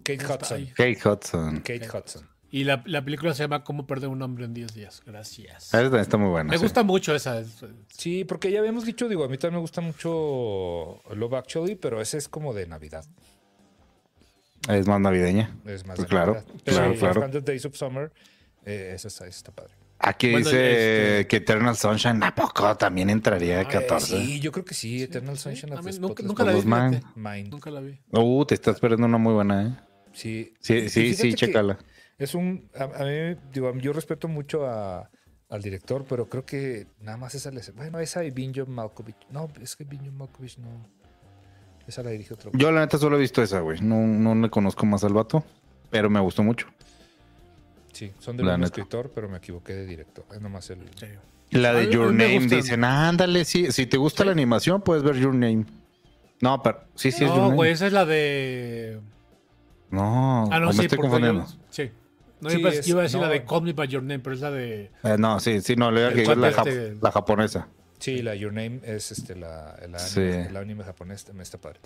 Kate Hudson. Kate Hudson. Kate Hudson. Y la, la película se llama Cómo perder un hombre en 10 días. Gracias. Esa también está muy buena. Me sí. gusta mucho esa. es- Sí, porque ya habíamos dicho, digo, a mí también me gusta mucho Love Actually, pero ese es como de Navidad. Es más navideña. Es más Pues claro, claro, sí, claro. 500 Days of Summer, eh, esa está, esa está padre. Aquí Bueno, dice este- que Eternal Sunshine, ¿a poco también entraría de Ah, 14? Sí, yo creo que sí, Eternal Sunshine A of mí nunca, nunca la vi. Mind. Nunca la vi. Uh, te estás perdiendo una muy buena, ¿eh? Sí, Sí, sí, sí, chécala. Es un. A, a mí, digo, yo respeto mucho a- al director, pero creo que nada más esa le. Bueno, esa y Binjo Malkovich. No, es que Binjo Malkovich no. Esa la dirige otro. Yo la neta solo he visto esa, güey. No, no le conozco más al vato, pero me gustó mucho. Sí, son del mismo neta. escritor, pero me equivoqué de director. Es nomás el. Sí. La de Your Name dicen, ándale, sí, si te gusta la animación puedes ver Your Name. No, pero sí, sí es Your Name. No, güey, esa es la de... No, ah, no, sí, me estoy confundiendo. sí. No, iba, a decir la de Call Me By Your Name, pero es la de... Eh, no, sí, sí, no, le voy a que la, este... la, japonesa. Sí, la Your Name es este, la, el, anime, el anime japonés, también está padre.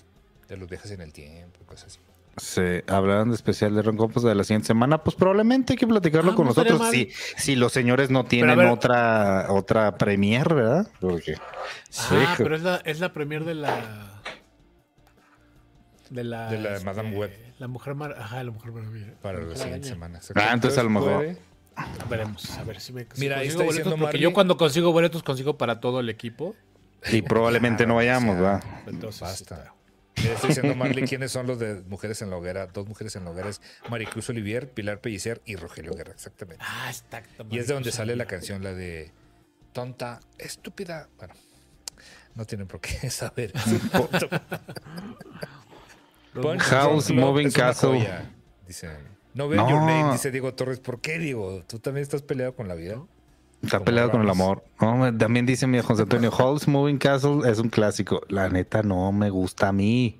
De los viajes en el tiempo y cosas así. Sí, hablarán de especial de Ron Campos de la siguiente semana. Pues probablemente hay que platicarlo ah, con nosotros. Si, si los señores no tienen otra otra premier, ¿verdad? Porque, ah, pero es la, es la premier de la. De la. De la Madame este, Web. La mujer mar, Ajá, la mujer maravilla. Para la siguiente semana. Ah, entonces a lo mejor. Veremos, a ver si me Mira, ahí está diciendo porque yo cuando consigo boletos consigo para todo el equipo. Y probablemente no vayamos, ¿verdad? Entonces, Basta. estoy diciendo Marley quiénes son los de Mujeres en la Hoguera. Dos mujeres en la hoguera es Maricruz Olivier, Pilar Pellicer y Rogelio Guerra, exactamente. Ah, exacto. Y es de donde sale la canción, la de Tonta, estúpida. Bueno, no tienen por qué saber. House Moving Castle. Dice, no veo Your Name, dice Diego Torres. ¿Por qué, Diego? ¿Tú también estás peleado con la vida? Está peleado con el amor. también dice mi José Antonio, Halls Moving Castle es un clásico. La neta no me gusta a mí.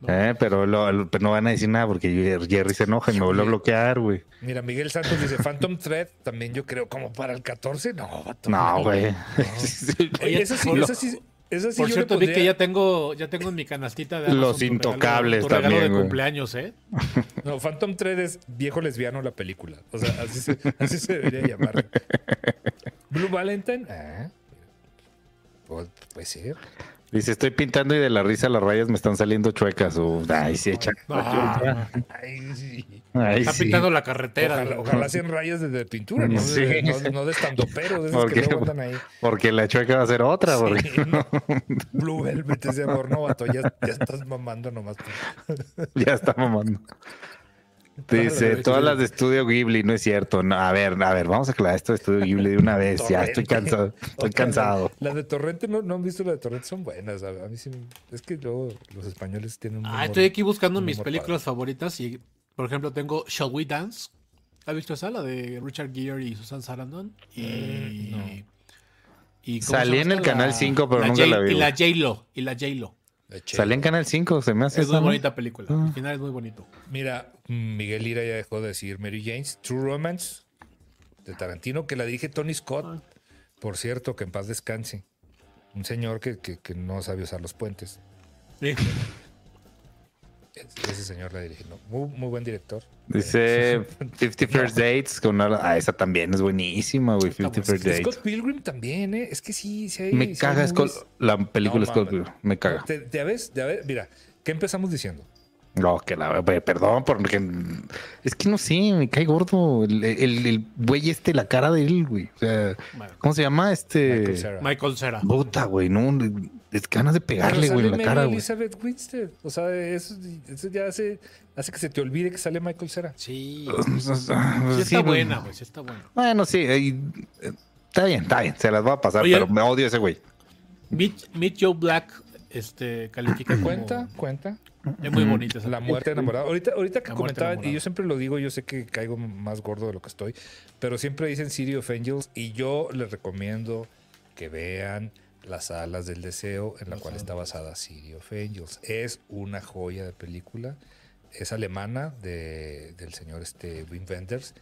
Mm. Eh, pero, no van a decir nada porque Jerry se enoja y me vuelve a bloquear, güey. Mira, Miguel Santos dice Phantom Thread, también yo creo como para el 14. No, no, güey. eso sí, eso sí, por cierto, vi que ya tengo, ya tengo en mi canastita de Los intocables también. Regalo de cumpleaños, ¿eh? No, Phantom Thread es viejo lesbiano la película. O sea, así se, así se debería llamar. Blue Valentine. Ah, pues, puede ser. Dice, estoy pintando y de la risa las rayas me están saliendo chuecas. ay, sí, echa. ay, sí. Está pintando la carretera. Ojalá, sean rayas de, pintura, no, sí. de, no, no de estando pero. Porque, que ahí. porque la chueca va a ser otra. Blue Velvet, ese amor novato, ya, ya estás mamando nomás. ya está mamando. Dice, todas las de Estudio Ghibli, no es cierto. a ver, a ver, vamos a aclarar esto de Estudio Ghibli de una vez. ya estoy cansado. Estoy cansado. Las de Torrente no, no han visto las de Torrente, son buenas. A mí sí, es que luego los españoles tienen. ah, estoy aquí buscando mis películas favoritas y, por ejemplo, tengo Shall We Dance. ¿Has visto esa? La de Richard Gere y Susan Sarandon. Y. Y Salí en el canal 5, pero nunca la vi. Y la J-Lo. Y la J-Lo. Sale en Canal 5, se me hace. Es una bonita película. Al ah. final es muy bonito. Mira, Miguel Lira ya dejó de decir Mary James. True Romance de Tarantino, que la dirige Tony Scott. Ah. Por cierto, que en paz descanse. Un señor que, que no sabe usar los puentes. Sí. Ese señor la dirigió. Muy, muy buen director. Dice 50 First Dates. Con ah, esa también es buenísima, güey. 50 First Dates. Scott Pilgrim también, ¿eh? Es que sí, sí hay, Me caga la película Scott Pilgrim. Me caga. ¿Ya ves? ¿Ya ves? Mira, ¿qué empezamos diciendo? No, que la perdón, porque es que no sé, me cae gordo el, el, güey este, la cara de él, güey. O sea, ¿cómo se llama? Este Michael Cera. Puta, güey, no, es ganas de pegarle, güey, en la cara, güey. Elizabeth Winstead. O sea, eso, eso, ya hace, hace que se te olvide que sale Michael Cera. Sí. sí está buena, güey, sí está buena. Bueno, sí, está bien, está bien, se las va a pasar, pero me odio ese güey. Meet, Joe Black este, califica Cuenta, cuenta. Es muy bonita esa La muerte enamorada. Ahorita, ahorita que comentaba, y yo siempre lo digo, yo sé que caigo más gordo de lo que estoy, pero siempre dicen City of Angels y yo les recomiendo que vean Las Alas del Deseo, en la cual está basada City of Angels. Es una joya de película. Es alemana de, del señor este, Wim Wenders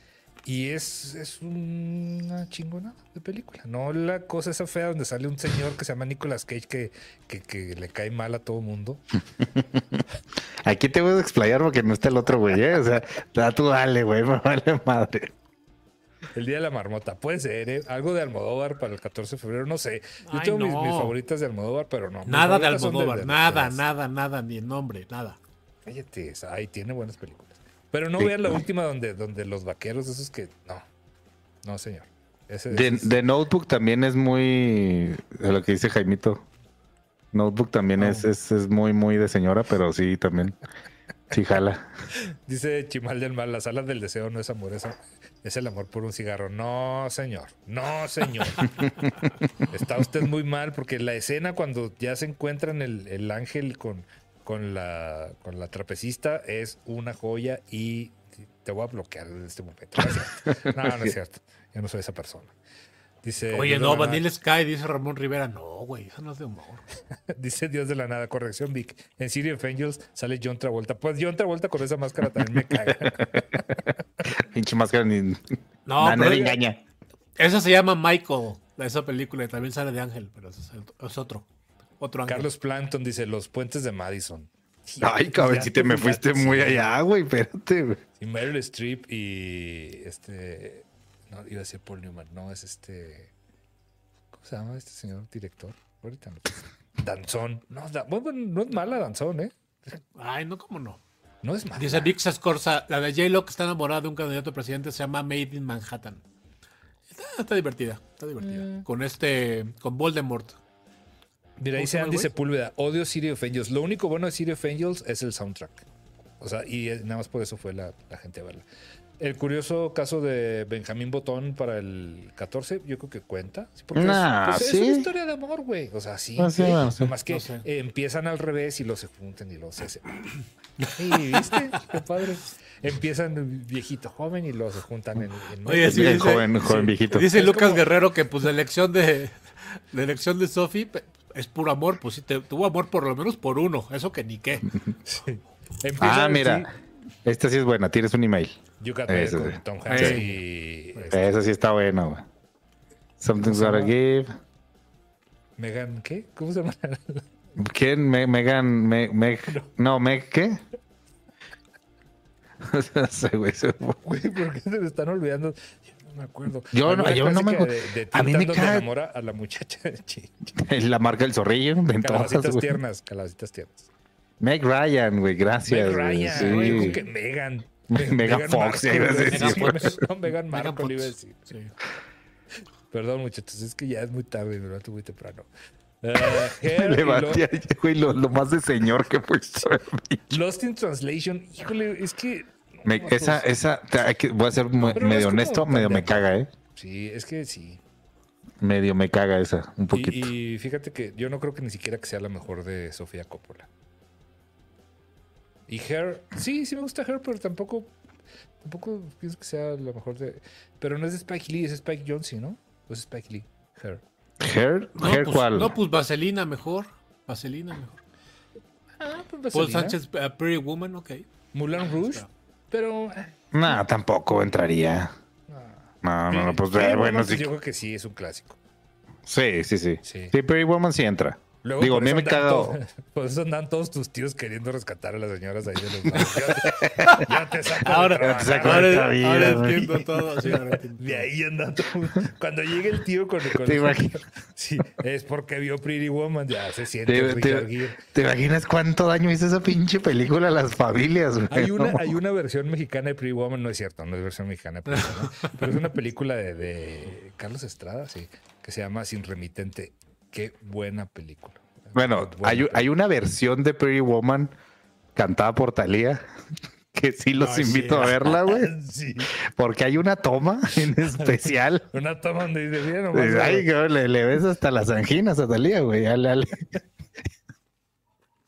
y es, es una chingona de película. No la cosa esa fea donde sale un señor que se llama Nicolas Cage que, que, le cae mal a todo mundo. Aquí te voy a explayar porque no está el otro güey, ¿eh? O sea, tú dale, güey, me vale madre. El día de la marmota, puede ser, ¿eh? Algo de Almodóvar para el 14 de febrero, no sé. Yo tengo mis, favoritas de Almodóvar, pero no. Nada de Almodóvar, nada, nada, nada, ni el nombre, nada. Cállate, ahí tiene buenas películas. Pero no vean la última donde, donde los vaqueros, esos que. No. No, señor. de, Notebook también es muy. De lo que dice Jaimito. Notebook también es, es, es, muy, muy de señora, pero sí, también. Sí, jala. Dice Chimal del Mal: las alas del deseo no es amor, es, es el amor por un cigarro. No, señor. No, señor. Está usted muy mal porque la escena cuando ya se encuentran el, el ángel con con la, con la trapecista es una joya y te voy a bloquear en este momento. No, no es cierto. Yo no soy esa persona. Dice, Oye, no, Vanilla Sky, dice Ramón Rivera. No, güey, eso no es de humor. dice Dios de la Nada, corrección, Vic. En City of Angels sale John Travolta. Pues John Travolta con esa máscara también me caga. Pinche máscara ni. No, no le engaña. Esa se llama Michael, esa película, y también sale de Ángel, pero es, otro. Otro ángel. Carlos Planton dice Los Puentes de Madison. Ay, cabrón, si te me fuiste muy allá, güey, espérate, güey. Y Meryl Streep y este. No, iba a decir Paul Newman, no, es este. ¿Cómo se llama este señor director? Ahorita no. Danzón. No, bueno, no es mala Danzón, ¿eh? Ay, no, ¿cómo no? No es mala. Dice Vic Scorza, la de J-Lo que está enamorada de un candidato a presidente se llama Made in Manhattan. Está, divertida, está divertida. Mm. Con este, con Voldemort. Mira, dice Andy Sepúlveda, odio City of Angels. Lo único bueno de City of Angels es el soundtrack. O sea, y nada más por eso fue la, gente a verla. El curioso caso de Benjamín Botón para el 14, yo creo que cuenta. Porque es, pues, una historia de amor, güey. O sea, sí. Ah, más que empiezan al revés y los se juntan y los se. ¿Viste? Qué padre. Empiezan viejito joven y los se juntan en. Oye, sí, joven, joven viejito. Dice Lucas Guerrero que, pues, la elección de. La elección de Sophie es puro amor, pues sí, tuvo amor por lo menos por uno, eso que ni qué. ah, mira, esta sí es buena, tienes un email. You Got con Tom Hanks y... Esa sí está buena, Something's Gotta Give. Megan, ¿qué? ¿Cómo se llama? ¿Quién? Megan, Meg, no. Meg, ¿qué? no sé, güey. ¿por qué se me están olvidando? Me acuerdo. Yo no, yo no me acuerdo. a mí me cae. enamora a la muchacha. la marca del zorrillo. Calabacitas tiernas, calabacitas tiernas. Meg Ryan, güey, gracias. Meg Ryan, sí. güey, que Megan. Megan Fox, ya ibas a decir. No, Megan Marco, le iba a decir. Sí. Perdón, muchachos, es que ya es muy tarde, me levanto muy temprano. Uh, me levanté, güey, lo, lo, más de señor que fue Lost in Translation, híjole, es que esa, esa, voy a ser medio honesto, medio me caga, ¿eh? Sí, es que sí. Medio me caga esa, un poquito. Y, fíjate que yo no creo que ni siquiera que sea la mejor de Sofía Coppola. Y Her, sí, sí me gusta Her, pero tampoco, tampoco pienso que sea la mejor de. Pero no es de Spike Lee, es Spike Jonze, ¿no? ¿O es Spike Lee? Her. ¿Her? No, ¿Her pues, cuál? No, pues Vaselina mejor. Vaselina mejor. Ah, pues Paul Sánchez, uh, Pretty Woman, ok. Moulin Rouge. Pero. Eh. No, tampoco entraría. No, no, no, pues bueno, sí. Yo creo que sí, es un clásico. Sí, sí, sí. Sí, sí Pretty Woman sí entra. Digo, a mí me cago. por eso andan todos tus tíos queriendo rescatar a las señoras ahí de los bancos. Ya, te saco ahora, de saco ahora, ahora entiendo todo. Sí, de ahí anda todo. Cuando llegue el tío con, con ¿Te imaginas? Sí, es porque vio Pretty Woman, ya se siente ¿Te, te, ¿Te, imaginas cuánto daño hizo esa pinche película a las familias? Hay una, hay una versión mexicana de Pretty Woman, no es cierto, no es versión mexicana, pero, pero es una película de, de Carlos Estrada, sí, que se llama Sin Remitente Qué buena película. Bueno, hay, hay, una versión de Pretty Woman cantada por Thalía que sí los invito a verla, güey. sí. Porque hay una toma en especial. una toma donde dice, bien, Ay, le, le, ves hasta las anginas a Talía, güey. Ale, ale.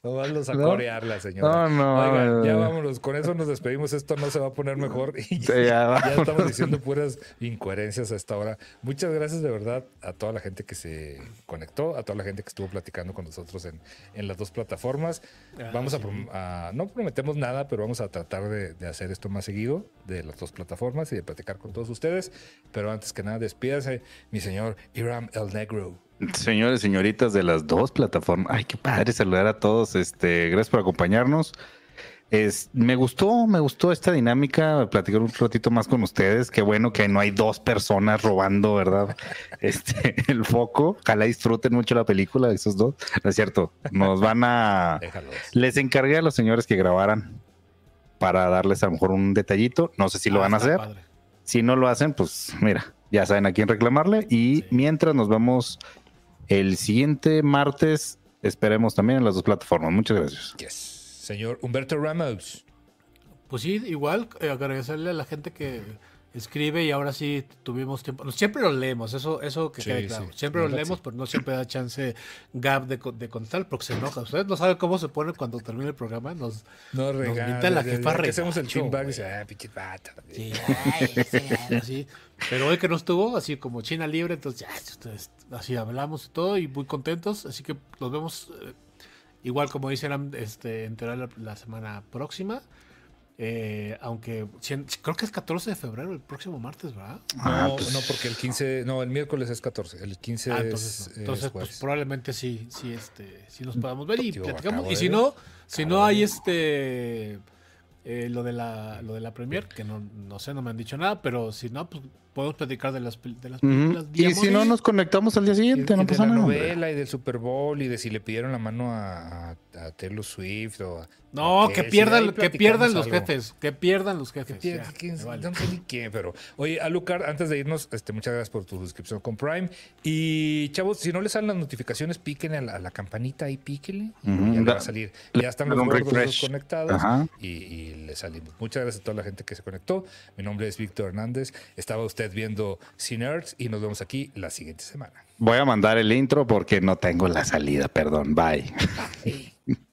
No vamos a corearla, señora. No, no. Oigan, ya vámonos. Con eso nos despedimos. Esto no se va a poner mejor. Y ya, estamos diciendo puras incoherencias a esta hora. Muchas gracias de verdad a toda la gente que se conectó, a toda la gente que estuvo platicando con nosotros en, en las dos plataformas. Ah, vamos a, No prometemos nada, pero vamos a tratar de, de, hacer esto más seguido de las dos plataformas y de platicar con todos ustedes. Pero antes que nada, despídase, mi señor Iram El Negro. Señores, señoritas de las dos plataformas. Ay, qué padre saludar a todos. Este, gracias por acompañarnos. Es, me gustó, me gustó esta dinámica, platicar un ratito más con ustedes. Qué bueno que no hay dos personas robando, ¿verdad? Este, el foco. Ojalá disfruten mucho la película de esos dos. No es cierto. Nos van a. Les encargué a los señores que grabaran para darles a lo mejor un detallito. No sé si lo ah, van a hacer. Si no lo hacen, pues mira, ya saben a quién reclamarle. Y mientras nos vemos el siguiente martes esperemos también en las dos plataformas. Muchas gracias. Yes. Señor Humberto Ramos. Pues sí, igual eh, agradecerle a la gente que escribe y ahora sí tuvimos tiempo. Siempre lo leemos, eso, eso que quede claro. Siempre lo leemos, pero no siempre da chance Gab de, de contar porque se enoja. Ustedes no saben cómo se pone cuando termina el programa. Nos, no nos la jefa Hacemos el chingbag y dice, ah, pinche Sí, ay, sí. Pero hoy que no estuvo, así como China libre, entonces ya, así hablamos y todo y muy contentos. Así que nos vemos eh, igual como dicen este, enterar la, la semana próxima. Eh, aunque creo que es 14 de febrero, el próximo martes, ¿verdad? Ah, no, pues no, porque el 15, no, el miércoles es 14, el 15 ah, entonces, es, entonces pues, probablemente sí, sí, este, sí nos podamos ver y platicamos. Y si no, si no hay este eh, lo de la lo de la premier, que no, no sé, no me han dicho nada, pero si no, pues podemos platicar de las, de las películas. Y si no, nos conectamos al día siguiente, no pasa de la novela y del Super Bowl y de si le pidieron la mano a, a Taylor Swift o No, que, pierdan, que pierdan los jefes, que pierdan los jefes. Que no sé ni qué, pero... Oye, Alucard, antes de irnos, este, muchas gracias por tu suscripción con Prime. Y, chavos, si no les salen las notificaciones, píquenle a la, campanita y píquenle. y ya va a salir. Ya están los gordos conectados y, y le salimos. Muchas gracias a toda la gente que se conectó. Mi nombre es Víctor Hernández. Estaba usted viendo Cinerds y nos vemos aquí la siguiente semana. Voy a mandar el intro porque no tengo la salida, perdón. Bye.